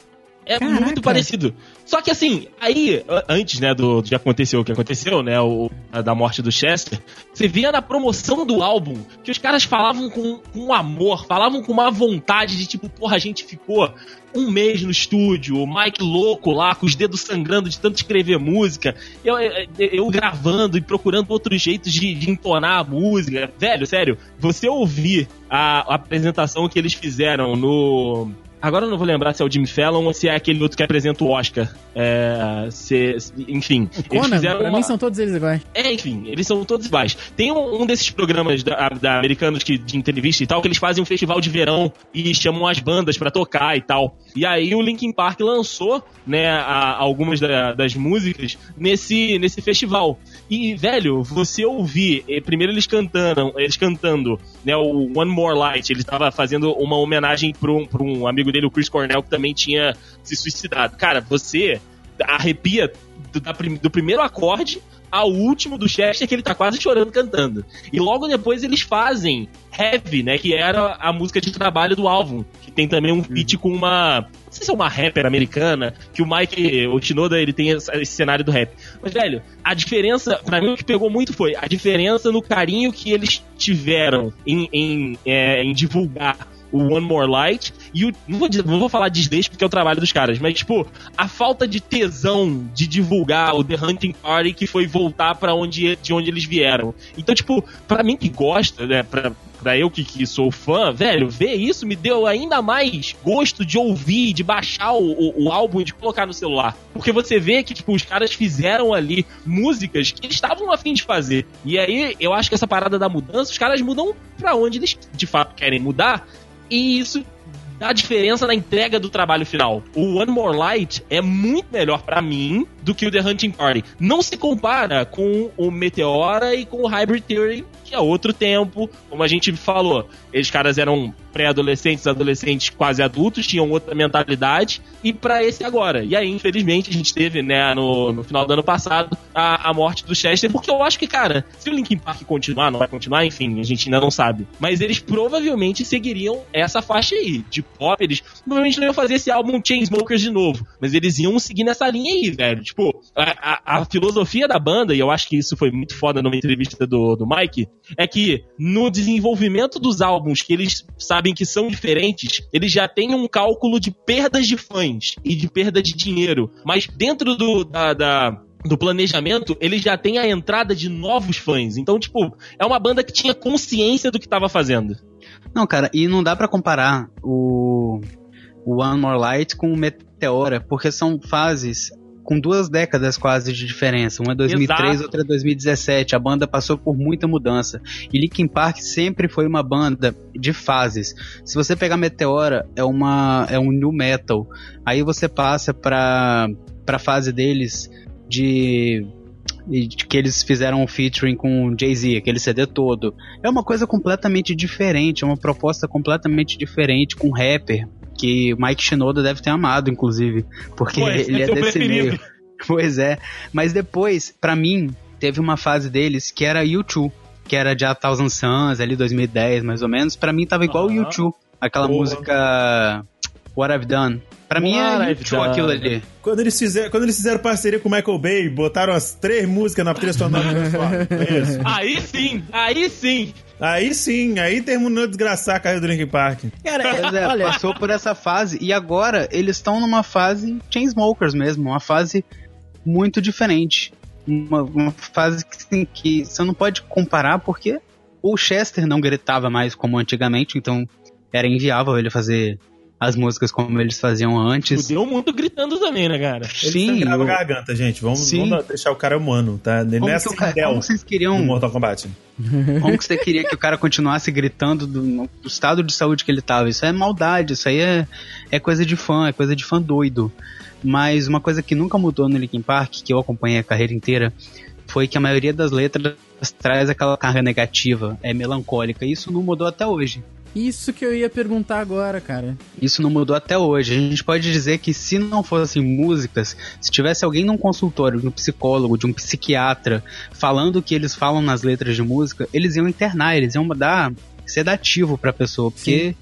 É Caraca. muito parecido. Só que assim, aí, antes, né, do, de acontecer o que aconteceu, né, o, a- da morte do Chester, você via na promoção do álbum que os caras falavam com, com amor, falavam com uma vontade de tipo, porra, a gente ficou um mês no estúdio, o Mike louco lá, com os dedos sangrando de tanto escrever música, eu, eu, eu gravando e procurando outros jeitos de, de entonar a música. Velho, sério, você ouvir a, a apresentação que eles fizeram no. Agora eu não vou lembrar se é o Jimmy Fallon ou se é aquele outro que apresenta o Oscar. É, se- enfim, eles Conan, fizeram pra uma- mim são todos eles iguais. é, enfim, eles são todos iguais. Tem um, um desses programas da, da americanos que, de entrevista e tal, que eles fazem um festival de verão e chamam as bandas pra tocar e tal. E aí o Linkin Park lançou, né, a- algumas da- das músicas nesse, nesse festival. E, velho, você ouvir, eh, primeiro eles cantando, eles cantando, né, o One More Light, ele tava fazendo uma homenagem pra um, pra um amigo dele, o Chris Cornell, que também tinha se suicidado. Cara, você arrepia do, da do primeiro acorde ao último do Chester que ele tá quase chorando cantando. E logo depois eles fazem Heavy, né, que era a música de trabalho do álbum, que tem também um feat com uma, não sei se é uma rapper americana, que o Mike, o Tinoda, ele tem esse cenário do rap. Mas velho, a diferença, pra mim o que pegou muito foi a diferença no carinho que eles tiveram em, em, é, em divulgar o One More Light e o. Não vou, não vou falar desleixo porque é o trabalho dos caras, mas, tipo, a falta de tesão de divulgar o The Hunting Party que foi voltar pra onde, de onde eles vieram. Então, tipo, pra mim que gosta, né? Pra, pra eu que, que sou fã, velho, ver isso me deu ainda mais gosto de ouvir, de baixar o, o, o álbum e de colocar no celular. Porque você vê que, tipo, os caras fizeram ali músicas que eles estavam afim de fazer. E aí, eu acho que essa parada da mudança, os caras mudam pra onde eles de fato querem mudar. E isso dá diferença na entrega do trabalho final. O One More Light é muito melhor pra mim do que o The Hunting Party. Não se compara com o Meteora e com o Hybrid Theory, que é outro tempo, como a gente falou. Eles caras eram pré-adolescentes, adolescentes quase adultos, tinham outra mentalidade, e pra esse agora. E aí, infelizmente, a gente teve, né, no, no final do ano passado, a, a morte do Chester, porque eu acho que, cara, se o Linkin Park continuar, não vai continuar, enfim, a gente ainda não sabe. Mas eles provavelmente seguiriam essa faixa aí, de pop, eles provavelmente não iam fazer esse álbum Chainsmokers de novo, mas eles iam seguir nessa linha aí, velho. Tipo, a, a- a filosofia da banda, e eu acho que isso foi muito foda numa entrevista do, do Mike, é que no desenvolvimento dos álbuns que eles sabem que são diferentes, eles já têm um cálculo de perdas de fãs e de perda de dinheiro. Mas dentro do, da, da- do planejamento, eles já têm a entrada de novos fãs. Então, tipo, é uma banda que tinha consciência do que tava fazendo. Não, cara, e não dá pra comparar o One More Light com o Meteora, porque são fases com duas décadas quase de diferença. Uma é 2003, Exato. outra é 2017. A banda passou por muita mudança. E Linkin Park sempre foi uma banda de fases. Se você pegar Meteora, é uma é um new metal. Aí você passa pra pra fase deles de que eles fizeram um featuring com o Jay-Z, aquele CD todo. É uma coisa completamente diferente, é uma proposta completamente diferente com rapper, que o Mike Shinoda deve ter amado, inclusive, porque esse ele é é desse preferido. meio. Pois é. Mas depois, pra mim, teve uma fase deles que era U2, que era de A Thousand Suns, ali 2010, mais ou menos. Pra mim tava igual o Aham. U2, aquela Boa. música What I've Done. Pra mim What é done. aquilo ali. Quando eles, fizeram, quando eles fizeram parceria com o Michael Bay, botaram as três músicas na trilha sonora. É. Aí sim, aí sim. Aí sim, aí terminou de desgraçar a carreira do Linkin Park. Cara, Pois é, olha, passou por essa fase e agora eles estão numa fase Chainsmokers mesmo, uma fase muito diferente. Uma, uma fase que, assim, que você não pode comparar porque o Chester não gritava mais como antigamente, então era inviável ele fazer as músicas como eles faziam antes. Fudeu o mundo gritando também, né, cara? Ele Sim, sangrava o- a garganta, gente. Vamos, Sim. vamos deixar o cara humano, tá? Ele não como, é que assim cara- Del como vocês queriam Mortal Kombat. Como que você queria que o cara continuasse gritando do, do estado de saúde que ele tava? Isso é maldade, isso aí é, é coisa de fã, é coisa de fã doido. Mas uma coisa que nunca mudou no Linkin Park, que eu acompanhei a carreira inteira, foi que a maioria das letras traz aquela carga negativa, é melancólica. Isso não mudou até hoje. Isso que eu ia perguntar agora, cara. Isso não mudou até hoje. A gente pode dizer que se não fossem músicas, se tivesse alguém num consultório de um psicólogo, de um psiquiatra, falando o que eles falam nas letras de música, eles iam internar, eles iam dar sedativo pra pessoa, porque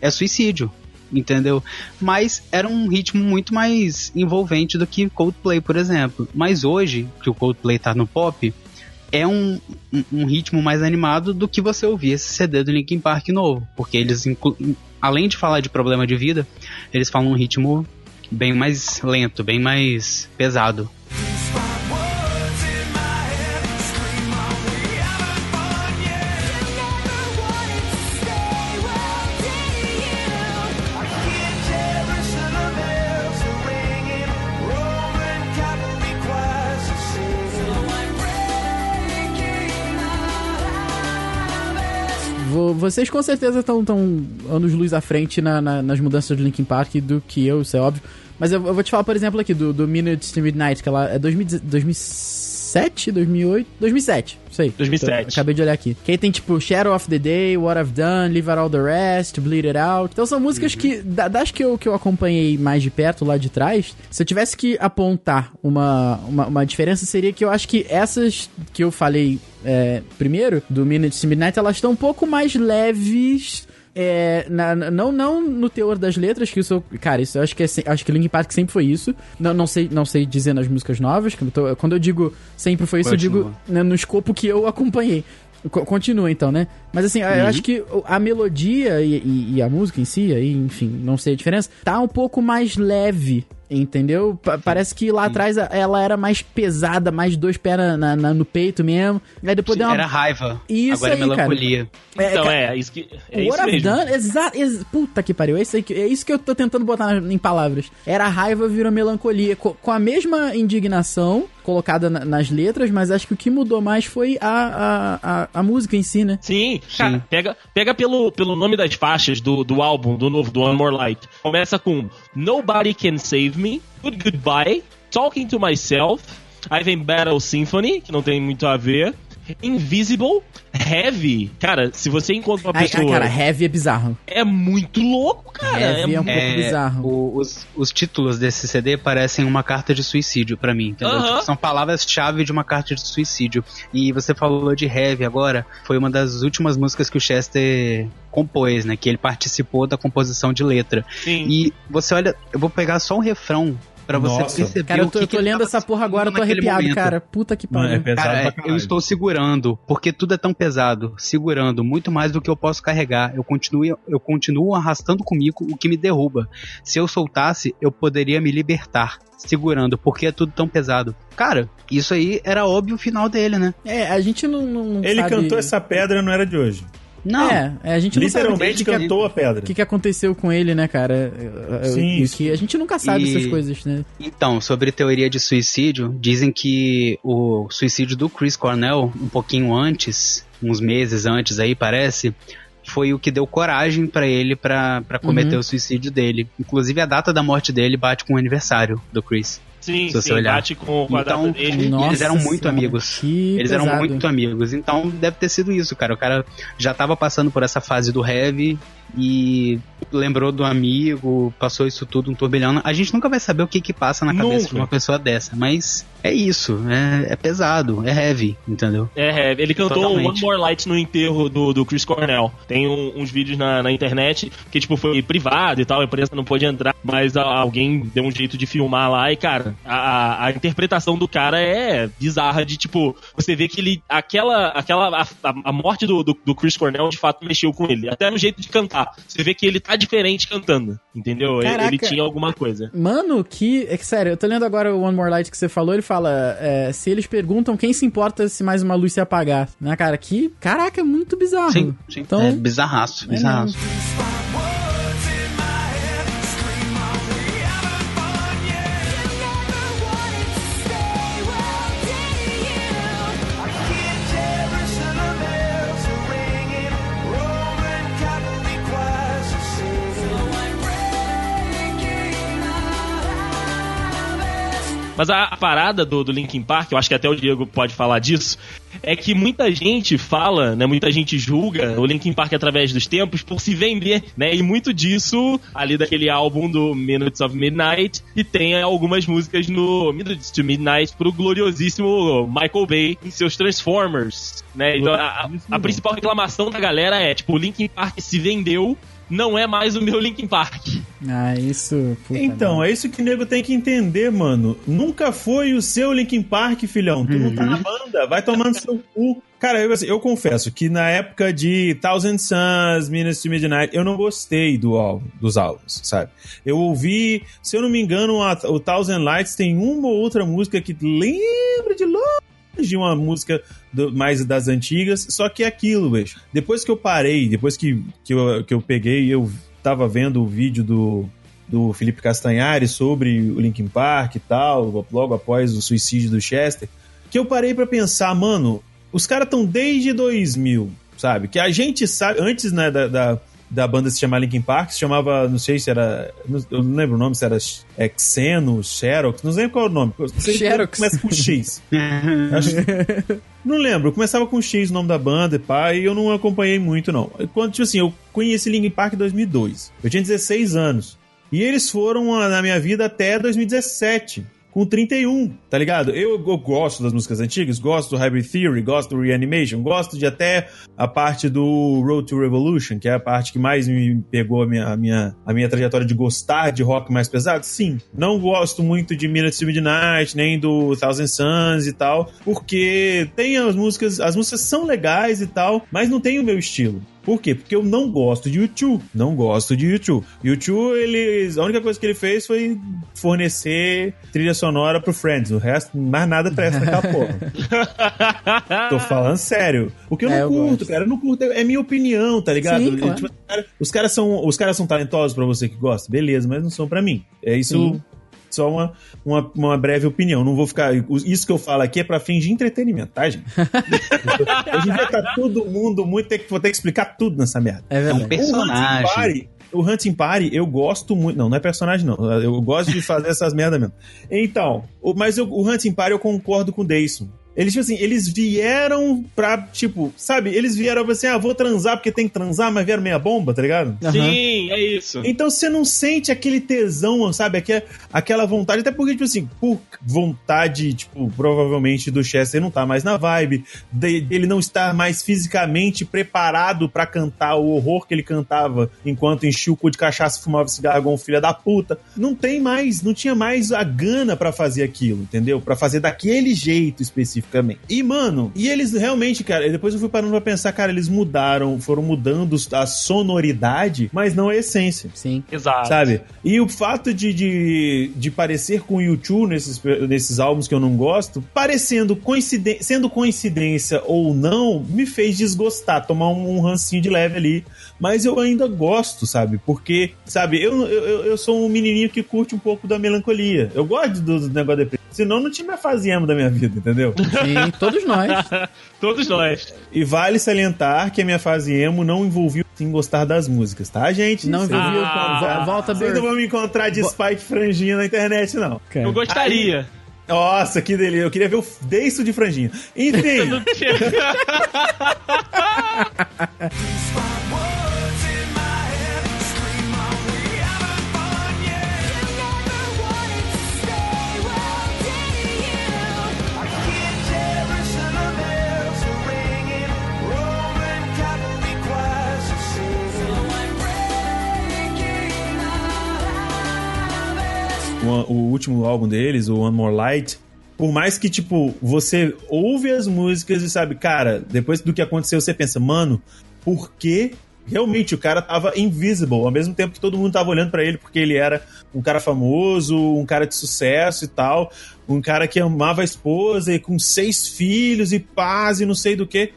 é suicídio. Entendeu? Mas era um ritmo muito mais envolvente do que Coldplay, por exemplo. Mas hoje, que o Coldplay tá no pop, é um, um, ritmo mais animado do que você ouvir esse CD do Linkin Park novo. Porque eles, além de falar de problema de vida, eles falam um ritmo bem mais lento, bem mais pesado. Vocês com certeza estão tão anos luz à frente na- na- nas mudanças do Linkin Park do que eu, isso é óbvio. Mas eu, eu vou te falar, por exemplo, aqui do, do Minutes to Midnight, que ela é 2000 2007, 2008, 2007, isso aí. 2007. Tô- acabei de olhar aqui. Que aí tem tipo Shadow of the Day, What I've Done, Leave Out All the Rest, Bleed It Out. Então são músicas que, da- das que eu, que eu acompanhei mais de perto, lá de trás, se eu tivesse que apontar uma, uma, uma diferença, seria que eu acho que essas que eu falei é, primeiro, do Minutes to Midnight, elas estão um pouco mais leves. É, na- não, não no teor das letras, que isso, eu- cara, isso eu acho que é, acho que Linkin Park sempre foi isso. Não, não sei, não sei dizer nas músicas novas. eu tô- quando eu digo sempre foi isso, eu Continua. digo né, no escopo que eu acompanhei. Co- Continua então, né? Mas assim, eu acho que a melodia e, e- e a música em si, aí, enfim, não sei a diferença, tá um pouco mais leve, entendeu? Pa- parece que lá atrás a- ela era mais pesada, mais dois pés na- na- na- no peito mesmo. Aí depois deu uma. Era raiva, Isso agora aí, é melancolia. É, então, ca- é, isso que. É What isso done, exa, ex- puta que pariu, é isso, aí que, é isso que eu tô tentando botar em palavras. Era raiva, virou melancolia, co- com, a mesma indignação colocada na- nas letras, mas acho que o que mudou mais foi a, a, a, a música em si, né? Sim, cara, pega, pega pelo, pelo nome das faixas do, do álbum, do novo, do One More Light. Começa com Nobody Can Save Me, Good Goodbye, Talking to Myself, aí vem Battle Symphony, que não tem muito a ver, Invisible, Heavy. Cara, se você encontra uma Ai, pessoa... ai, cara, heavy é bizarro. é muito louco, cara. Heavy é um é pouco bizarro. o- os, os títulos desse CD parecem uma carta de suicídio pra mim, entendeu? Aham. Tipo, são palavras-chave de uma carta de suicídio. E você falou de Heavy agora, foi uma das últimas músicas que o Chester compôs, né? Que ele participou da composição de letra. Sim. E você olha, eu vou pegar só um refrão pra você Nossa. perceber Cara, eu o tô, que eu tô que lendo essa porra agora, eu tô arrepiado, momento. cara. Puta que é pariu. Cara, é, caralho. eu estou segurando, porque tudo é tão pesado, segurando muito mais do que eu posso carregar. Eu continuo, eu continuo arrastando comigo o que me derruba. Se eu soltasse, eu poderia me libertar, segurando, porque é tudo tão pesado. Cara, isso aí era óbvio o final dele, né? É, a gente não, não, não Ele sabe... cantou essa pedra, não era de hoje. Não. É, é, a gente não sabe Literalmente o que, cantou a pedra. o que, que aconteceu com ele, né, cara? Sim, E que a gente nunca sabe E- essas coisas, né? Então, sobre teoria de suicídio, dizem que o suicídio do Chris Cornell, um pouquinho antes, uns meses antes aí, parece, foi o que deu coragem pra ele pra pra cometer Uhum. o suicídio dele. Inclusive, a data da morte dele bate com o aniversário do Chris. Sim, se você sim, olhar. bate com, a Então, data dele. Nossa eles eram muito Senhora, amigos. Eles eram pesado. muito amigos. Então, deve ter sido isso, cara. O cara já tava passando por essa fase do heavy e lembrou do amigo, passou isso tudo um turbilhão. A gente nunca vai saber o que que passa na cabeça Nunca. de uma pessoa dessa, mas é isso, é, é pesado, é heavy, entendeu? É, é, ele cantou Totalmente. One More Light no enterro do, do Chris Cornell. Tem um- uns vídeos na, na internet que, tipo, foi privado e tal, a imprensa não pôde entrar, mas a- alguém deu um jeito de filmar lá e, cara, a, a- interpretação do cara é bizarra de, tipo, você vê que ele, aquela, aquela, a, a- a morte do, do, do Chris Cornell de fato mexeu com ele, até no jeito de cantar. Você vê que ele tá diferente cantando, entendeu? Ele- Caraca. Ele tinha alguma coisa. Mano, que. É que sério, eu tô lendo agora o One More Light que você falou, ele fala: é, se eles perguntam quem se importa se mais uma luz se apagar. Né, cara? Que. Caraca, é muito bizarro. Sim, sim. Então. é bizarraço, é Mas a, a parada do, do Linkin Park, eu acho que até o Diego pode falar disso, é que muita gente fala, né, muita gente julga o Linkin Park através dos tempos por se vender, né, e muito disso ali daquele álbum do Minutes of Midnight, e tem algumas músicas no Minutes to Midnight pro gloriosíssimo Michael Bay em seus Transformers, né, então a, a- a principal reclamação da galera é, tipo, o Linkin Park se vendeu, não é mais o meu Linkin Park. Ah, isso. puta Então, é isso que o nego tem que entender, mano. Nunca foi o seu Linkin Park, filhão. Tu não tá na banda, vai tomando seu cu. Cara, eu, assim, eu confesso que na época de Thousand Suns, Minutes to Midnight, eu não gostei do álbum, dos álbuns, sabe? Eu ouvi, se eu não me engano, a- o Thousand Lights tem uma ou outra música que lembra de longe de uma música do- mais das antigas, só que é aquilo, bicho. Depois que eu parei, depois que, que, eu, que eu peguei, eu tava vendo o vídeo do, do Felipe Castanhari sobre o Linkin Park e tal, logo após o suicídio do Chester, que eu parei pra pensar, mano, os caras estão desde 2000, sabe? Que a gente sabe, antes né, da, da, da banda se chamar Linkin Park, se chamava, não sei se era, eu não lembro o nome, se era é, Xeno, Xerox, não lembro qual é o nome. Xerox. Começa com X. Acho- Não lembro, começava com X o nome da banda e pá, e eu não acompanhei muito, não. Quando, tipo assim, eu conheci Linkin Park em 2002. Eu tinha 16 anos. E eles foram ah, na minha vida até 2017. Com 31, tá ligado? Eu, eu gosto das músicas antigas, gosto do Hybrid Theory, gosto do Reanimation, gosto de até a parte do Road to Revolution, que é a parte que mais me pegou a minha, a minha, a minha trajetória de gostar de rock mais pesado. Sim, não gosto muito de Minutes to Midnight, nem do Thousand Suns e tal, porque tem as músicas, as músicas são legais e tal, mas não tem o meu estilo. Por quê? Porque eu não gosto de YouTube. Não gosto de YouTube. YouTube, eles. A única coisa que ele fez foi fornecer trilha sonora pro Friends. O resto, mais nada presta naquela porra. Tô falando sério. Porque eu É, não eu curto, gosto. cara. Eu não curto. É minha opinião, tá ligado? Sim, claro. Tipo, cara, os caras são. Os caras são talentosos pra você que gosta, beleza, mas não são pra mim. É isso. Sim. Só uma, uma, uma breve opinião. Não vou ficar. Isso que eu falo aqui é pra fins de entretenimento, tá, gente? Hoje em dia tá todo mundo muito. Tem que, vou ter que explicar tudo nessa merda. É verdade. Personagem. O Hunting Party, o Hunting Party, eu gosto muito. Não, não é personagem, não. Eu gosto de fazer essas merda mesmo. Então, o- mas eu- o Hunting Party eu concordo com o Dayson. Eles, tipo assim, eles vieram pra, tipo, sabe? Eles vieram assim, ah, vou transar porque tem que transar, mas vieram meia bomba, tá ligado? Aham. Sim, é isso. Então você não sente aquele tesão, sabe? Aquela, aquela vontade, até porque, tipo assim, por vontade, tipo, provavelmente do Chester não tá mais na vibe, de- ele não está mais fisicamente preparado pra cantar o horror que ele cantava enquanto enchia o cu de cachaça e fumava cigarro igual um filho da puta. Não tem mais, não tinha mais a gana pra fazer aquilo, entendeu? Pra fazer daquele jeito especificamente. E, mano, e eles realmente, cara, depois eu fui parando pra pensar, cara, eles mudaram, foram mudando a sonoridade, mas não a essência. Sim. Exato. Sabe? E o fato de, de, de parecer com o YouTube nesses, nesses álbuns que eu não gosto, parecendo coinciden sendo coincidência ou não, me fez desgostar, tomar um, um rancinho de leve ali. Mas eu ainda gosto, sabe? Porque, sabe, eu, eu, eu sou um menininho que curte um pouco da melancolia. Eu gosto do, do negócio de Senão não tinha minha fase emo da minha vida, entendeu? Sim, todos nós. Todos nós. E vale salientar que a minha fase emo não envolvia em gostar das músicas, tá, gente? Não envolveu. Ah, vo- volta, Vocês não vão me encontrar de Spike franjinha na internet, não. Cara. Eu gostaria. Nossa, que delícia. Eu queria ver o deiço de franjinha. Enfim, o último álbum deles, o One More Light, por mais que, tipo, você ouve as músicas e sabe, cara, depois do que aconteceu, você pensa, mano, por que realmente o cara tava invisible, ao mesmo tempo que todo mundo tava olhando para ele porque ele era um cara famoso, um cara de sucesso e tal, um cara que amava a esposa e com seis filhos e paz e não sei do que.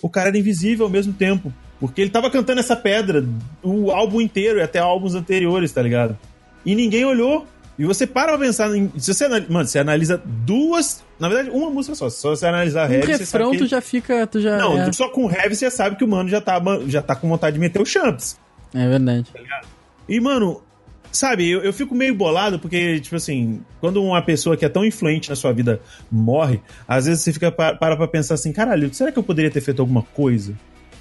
O cara era invisível ao mesmo tempo, porque ele tava cantando essa pedra o álbum inteiro e até álbuns anteriores, tá ligado? E ninguém olhou. E você para pra pensar em. Se você, mano, você analisa duas. Na verdade, uma música só. Só você analisar Um Heavy, você sabe refrão, que... tu já fica. Tu já, Não, é, só com Heavy você sabe que o mano já tá, já tá com vontade de meter o champs. é verdade. E, mano, sabe, eu, eu fico meio bolado porque, tipo assim, quando uma pessoa que é tão influente na sua vida morre, às vezes você fica pa- para pra pensar assim, caralho, será que eu poderia ter feito alguma coisa?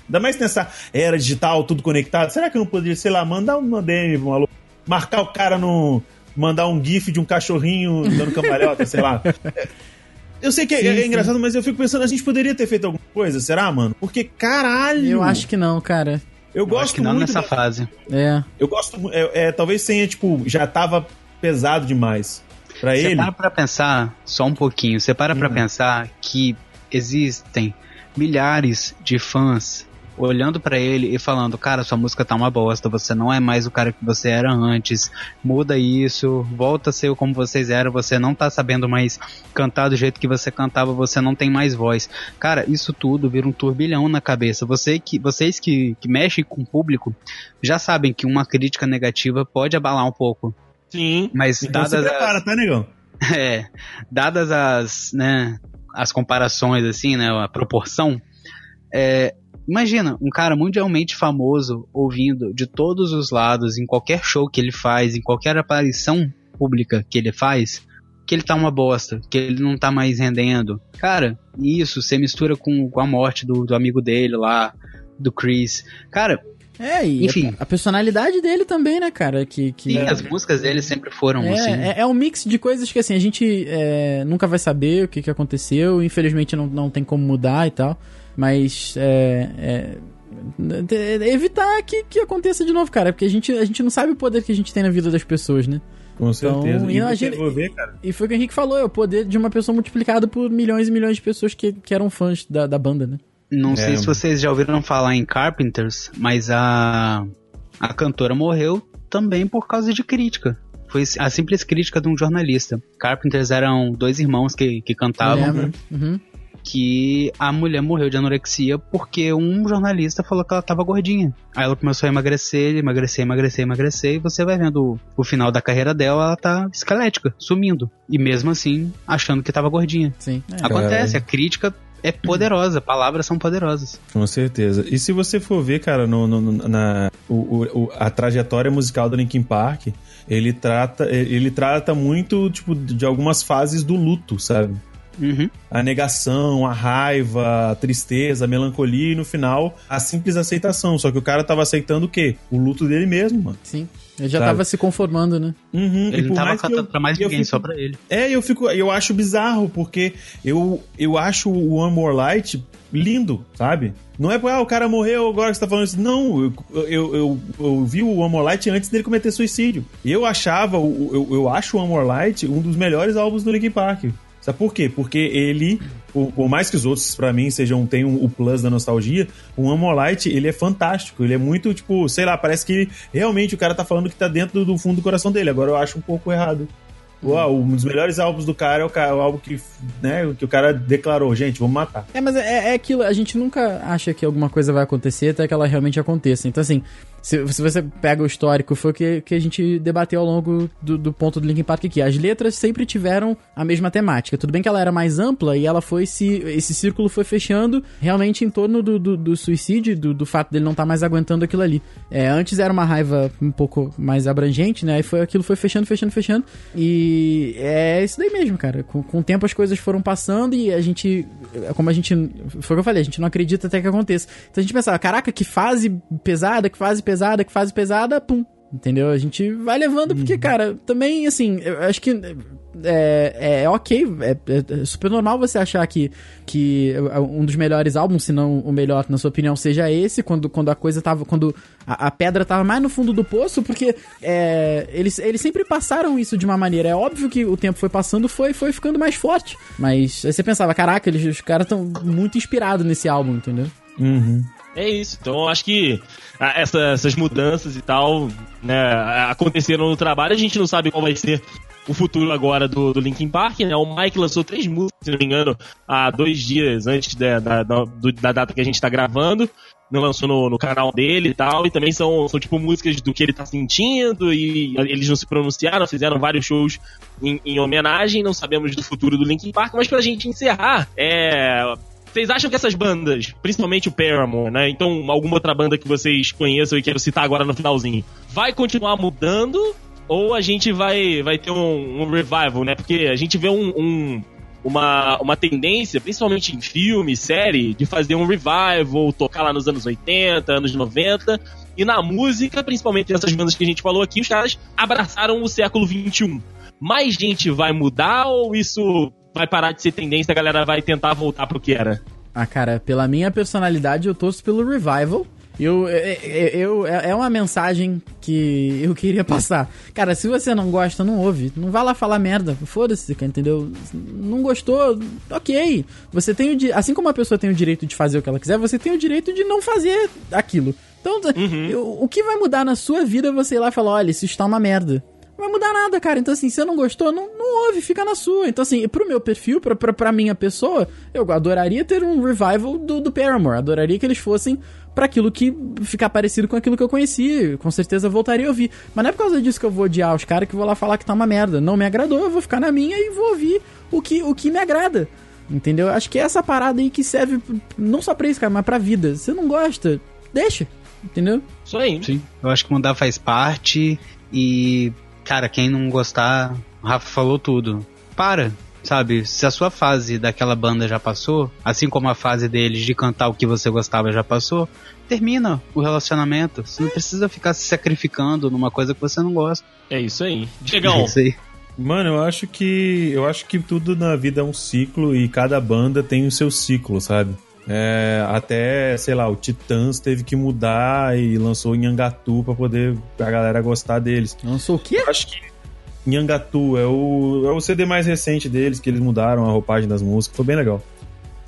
Ainda mais nessa era digital, tudo conectado, será que eu não poderia, sei lá, mandar uma DM maluco, marcar o cara no. Mandar um gif de um cachorrinho dando cambalhota, sei lá. Eu sei que é, Sim, é sim. engraçado, mas eu fico pensando, a gente poderia ter feito alguma coisa, será, mano? Porque, caralho! Eu acho que não, cara. eu Eu gosto acho que não muito nessa da- fase. É. eu gosto. É, é, talvez tenha, tipo, já tava pesado demais. Pra Você ele. para pra pensar, só um pouquinho, você para pra Uhum. pensar que existem milhares de fãs olhando pra ele e falando, cara, sua música tá uma bosta, você não é mais o cara que você era antes, muda isso, volta a ser como vocês eram, você não tá sabendo mais cantar do jeito que você cantava, você não tem mais voz. Cara, isso tudo vira um turbilhão na cabeça. Você que, vocês que, que mexem com o público já sabem que uma crítica negativa pode abalar um pouco. Sim. Mas Então se dadas as- prepara, tá, negão? é, dadas as, né, as comparações, assim, né, a proporção, é, imagina um cara mundialmente famoso ouvindo de todos os lados, em qualquer show que ele faz, em qualquer aparição pública que ele faz, que ele tá uma bosta, que ele não tá mais rendendo. Cara, isso você mistura com, com a morte do, do amigo dele lá, do Chris. Cara, É, e Enfim. A, a personalidade dele também, né, cara? Que, que e as músicas dele sempre foram é, assim. é, é um mix de coisas que, assim, a gente é, nunca vai saber o que, que aconteceu. Infelizmente não, não tem como mudar e tal. Mas é, é, evitar que, que aconteça de novo, cara. Porque a gente, a gente não sabe o poder que a gente tem na vida das pessoas, né? Com certeza. e e você for ver, cara. E foi o que o Henrique falou, é o poder de uma pessoa multiplicado por milhões e milhões de pessoas que, que eram fãs da, da banda, né? Não É, sei se vocês já ouviram falar em Carpenters, mas a, a cantora morreu também por causa de crítica. Foi a simples crítica de um jornalista. Carpenters eram dois irmãos que, que cantavam, Lembra? Uhum. Que a mulher morreu de anorexia porque um jornalista falou que ela tava gordinha. Aí ela começou a emagrecer, emagrecer, emagrecer, emagrecer, e você vai vendo o, final da carreira dela, ela tá esquelética, sumindo. E mesmo assim, achando que tava gordinha. Sim. É. Acontece, a crítica é poderosa, palavras são poderosas. Com certeza. E se você for ver, cara, no, no- na, o- o- a trajetória musical do Linkin Park, ele trata, ele trata muito, tipo, de algumas fases do luto, sabe? Uhum. A negação, a raiva, a tristeza, a melancolia e no final a simples aceitação. Só que o cara tava aceitando o quê? O luto dele mesmo, mano. Sim. Ele já Sabe? tava se conformando, né? Uhum, Ele não por tava mais que cantando eu- pra mais ninguém, fico- só pra ele. É, eu fico, eu acho bizarro, porque eu, eu acho o One More Light lindo, sabe? Não é porque ah, o cara morreu agora que você tá falando isso. Não, eu, eu, eu, eu vi o One More Light antes dele cometer suicídio. Eu achava, o- eu, eu acho o One More Light um dos melhores álbuns do Linkin Park. Sabe por quê? Porque ele, por, por mais que os outros, pra mim, sejam tenham o plus da nostalgia, o Light, ele é fantástico. Ele é muito, tipo, sei lá, parece que realmente o cara tá falando que tá dentro do fundo do coração dele. Agora eu acho um pouco errado. Uau, um dos melhores álbuns do cara é o, o álbum que, né, que o cara declarou, gente, vamos matar. É, mas é, é aquilo, a gente nunca acha que alguma coisa vai acontecer até que ela realmente aconteça. Então, assim, se, se você pega o histórico, foi o que, que a gente debateu ao longo do, do ponto do Linkin Park aqui. As letras sempre tiveram a mesma temática. Tudo bem que ela era mais ampla e ela foi se. Esse círculo foi fechando realmente em torno do, do, do suicídio, do, do fato dele não estar mais aguentando aquilo ali. É, antes era uma raiva um pouco mais abrangente, né? Aí foi, aquilo foi fechando, fechando, fechando. E é isso daí mesmo, cara. Com, com o tempo as coisas foram passando e a gente. Como a gente. Foi o que eu falei, a gente não acredita até que aconteça. Então a gente pensava, caraca, que fase pesada, que fase pesada, que fase pesada, pum. Entendeu? A gente vai levando, porque, cara, também, assim, eu acho que é, é ok, é, é, super normal você achar que, que um dos melhores álbuns, se não o melhor, na sua opinião, seja esse, quando, quando a coisa tava. Quando a, a pedra tava mais no fundo do poço, porque é, eles, eles sempre passaram isso de uma maneira. É óbvio que o tempo foi passando, foi, foi ficando mais forte. Mas aí você pensava, caraca, eles, os caras estão muito inspirados nesse álbum, entendeu? Uhum. É isso. Então acho que ah, essa, essas mudanças e tal né, aconteceram no trabalho. A gente não sabe qual vai ser o futuro agora do, do Linkin Park, né? O Mike lançou três músicas, se não me engano, há dois dias antes da, da, da, da data que a gente tá gravando. Lançou no, no, canal dele e tal. E também são, são tipo músicas do que ele tá sentindo. E eles não se pronunciaram, fizeram vários shows em, em homenagem. Não sabemos do futuro do Linkin Park. Mas pra gente encerrar, é vocês acham que essas bandas, principalmente o Paramore, né? Então, alguma outra banda que vocês conheçam e quero citar agora no finalzinho, vai continuar mudando? Ou a gente vai, vai ter um, um revival, né? Porque a gente vê um, um, uma, uma tendência, principalmente em filme, série, de fazer um revival, tocar lá nos anos 80, anos 90. E na música, principalmente nessas bandas que a gente falou aqui, os caras abraçaram o século 21. Mais gente vai mudar ou isso vai parar de ser tendência, a galera vai tentar voltar pro que era? Ah, cara, pela minha personalidade, eu torço pelo revival. Eu, eu, eu, é uma mensagem que eu queria passar. Cara, se você não gosta, não ouve. Não vai lá falar merda. Foda-se, entendeu? Não gostou, ok. Você tem o assim como a pessoa tem o direito de fazer o que ela quiser, você tem o direito de não fazer aquilo. Então, uhum. o que vai mudar na sua vida é você ir lá e falar, olha, isso está uma merda vai mudar nada, cara. Então, assim, se você não gostou, não, não ouve, fica na sua. Então, assim, pro meu perfil, pra, pra, pra minha pessoa, eu adoraria ter um revival do, do Paramore. Adoraria que eles fossem para aquilo que ficar parecido com aquilo que eu conheci. Com certeza voltaria a ouvir. Mas não é por causa disso que eu vou odiar os caras que vou lá falar que tá uma merda. Não me agradou, eu vou ficar na minha e vou ouvir o que, o que me agrada. Entendeu? Acho que é essa parada aí que serve não só pra isso, cara, mas pra vida. Se você não gosta, deixa. Entendeu? Isso aí. Sim. Eu acho que mudar faz parte e cara, quem não gostar, o Rafa falou tudo. Para, sabe? Se a sua fase daquela banda já passou, assim como a fase deles de cantar o que você gostava já passou, termina o relacionamento. Você não precisa ficar se sacrificando numa coisa que você não gosta. É isso aí. Diegão. É isso aí. Mano, eu acho que eu acho que tudo na vida é um ciclo e cada banda tem o seu ciclo, sabe? É, até, sei lá, o Titãs teve que mudar e lançou Nhangatu pra poder a galera gostar deles. Lançou o quê? Acho que Nhangatu é o, é o CD mais recente deles, que eles mudaram a roupagem das músicas, foi bem legal.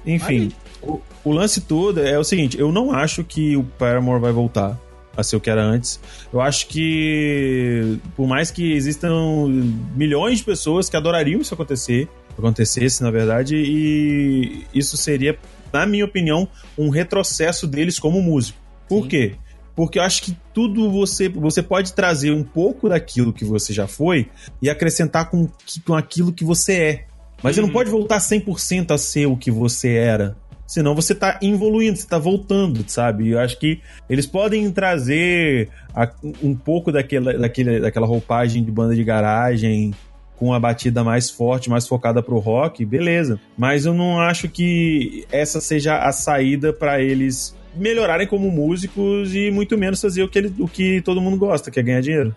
Enfim, o, o, lance todo é o seguinte: eu não acho que o Paramore vai voltar a ser o que era antes. Eu acho que, por mais que existam milhões de pessoas que adorariam isso acontecer, acontecesse, na verdade, e isso seria na minha opinião, um retrocesso deles como músico. Por Sim. quê? Porque eu acho que tudo você você pode trazer um pouco daquilo que você já foi e acrescentar com, com aquilo que você é. Mas você não uhum. pode voltar 100% a ser o que você era. Senão você tá evoluindo, você tá voltando, sabe? Eu acho que eles podem trazer a, um pouco daquela, daquele, daquela roupagem de banda de garagem, com a batida mais forte, mais focada pro rock, beleza. Mas eu não acho que essa seja a saída para eles melhorarem como músicos e muito menos fazer o que, ele, o que todo mundo gosta, que é ganhar dinheiro.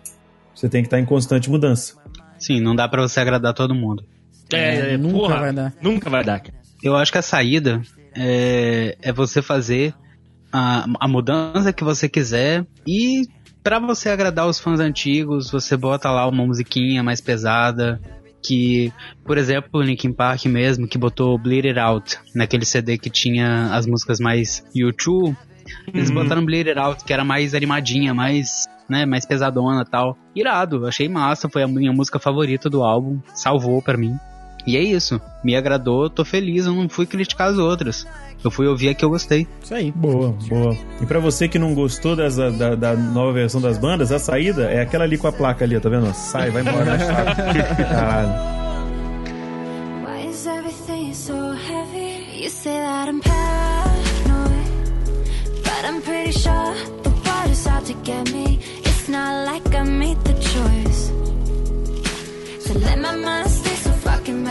Você tem que estar em constante mudança. Sim, não dá para você agradar todo mundo. É, é nunca porra, vai dar. Nunca vai dar. Eu acho que a saída é, é você fazer a, a mudança que você quiser e para você agradar os fãs antigos, você bota lá uma musiquinha mais pesada, que, por exemplo, o Linkin Park mesmo, que botou Bleed It Out, naquele CD que tinha as músicas mais YouTube, eles uhum. botaram Bleed It Out, que era mais animadinha, mais, né, mais pesadona tal. Irado, achei massa, foi a minha música favorita do álbum, salvou para mim. E é isso. Me agradou, tô feliz, eu não fui criticar as outras. Eu fui ouvir a que eu gostei. Isso aí. Boa, boa. E para você que não gostou dessa, da, da, nova versão das bandas, a saída é aquela ali com a placa ali, tá vendo? Sai, vai embora. Caralho. Why is everything so heavy? You say that I'm paranoid, but I'm pretty sure the water's out to get me. It's not like I made the choice. So let my mind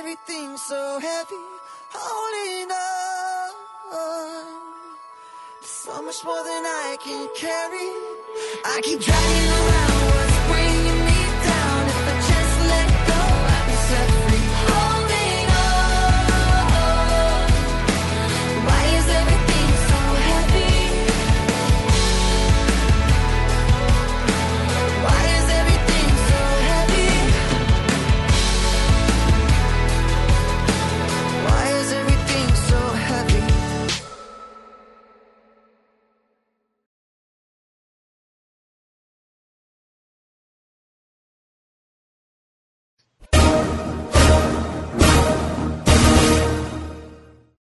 Everything so heavy? Holding on. So much more than I can carry. I keep dragging around.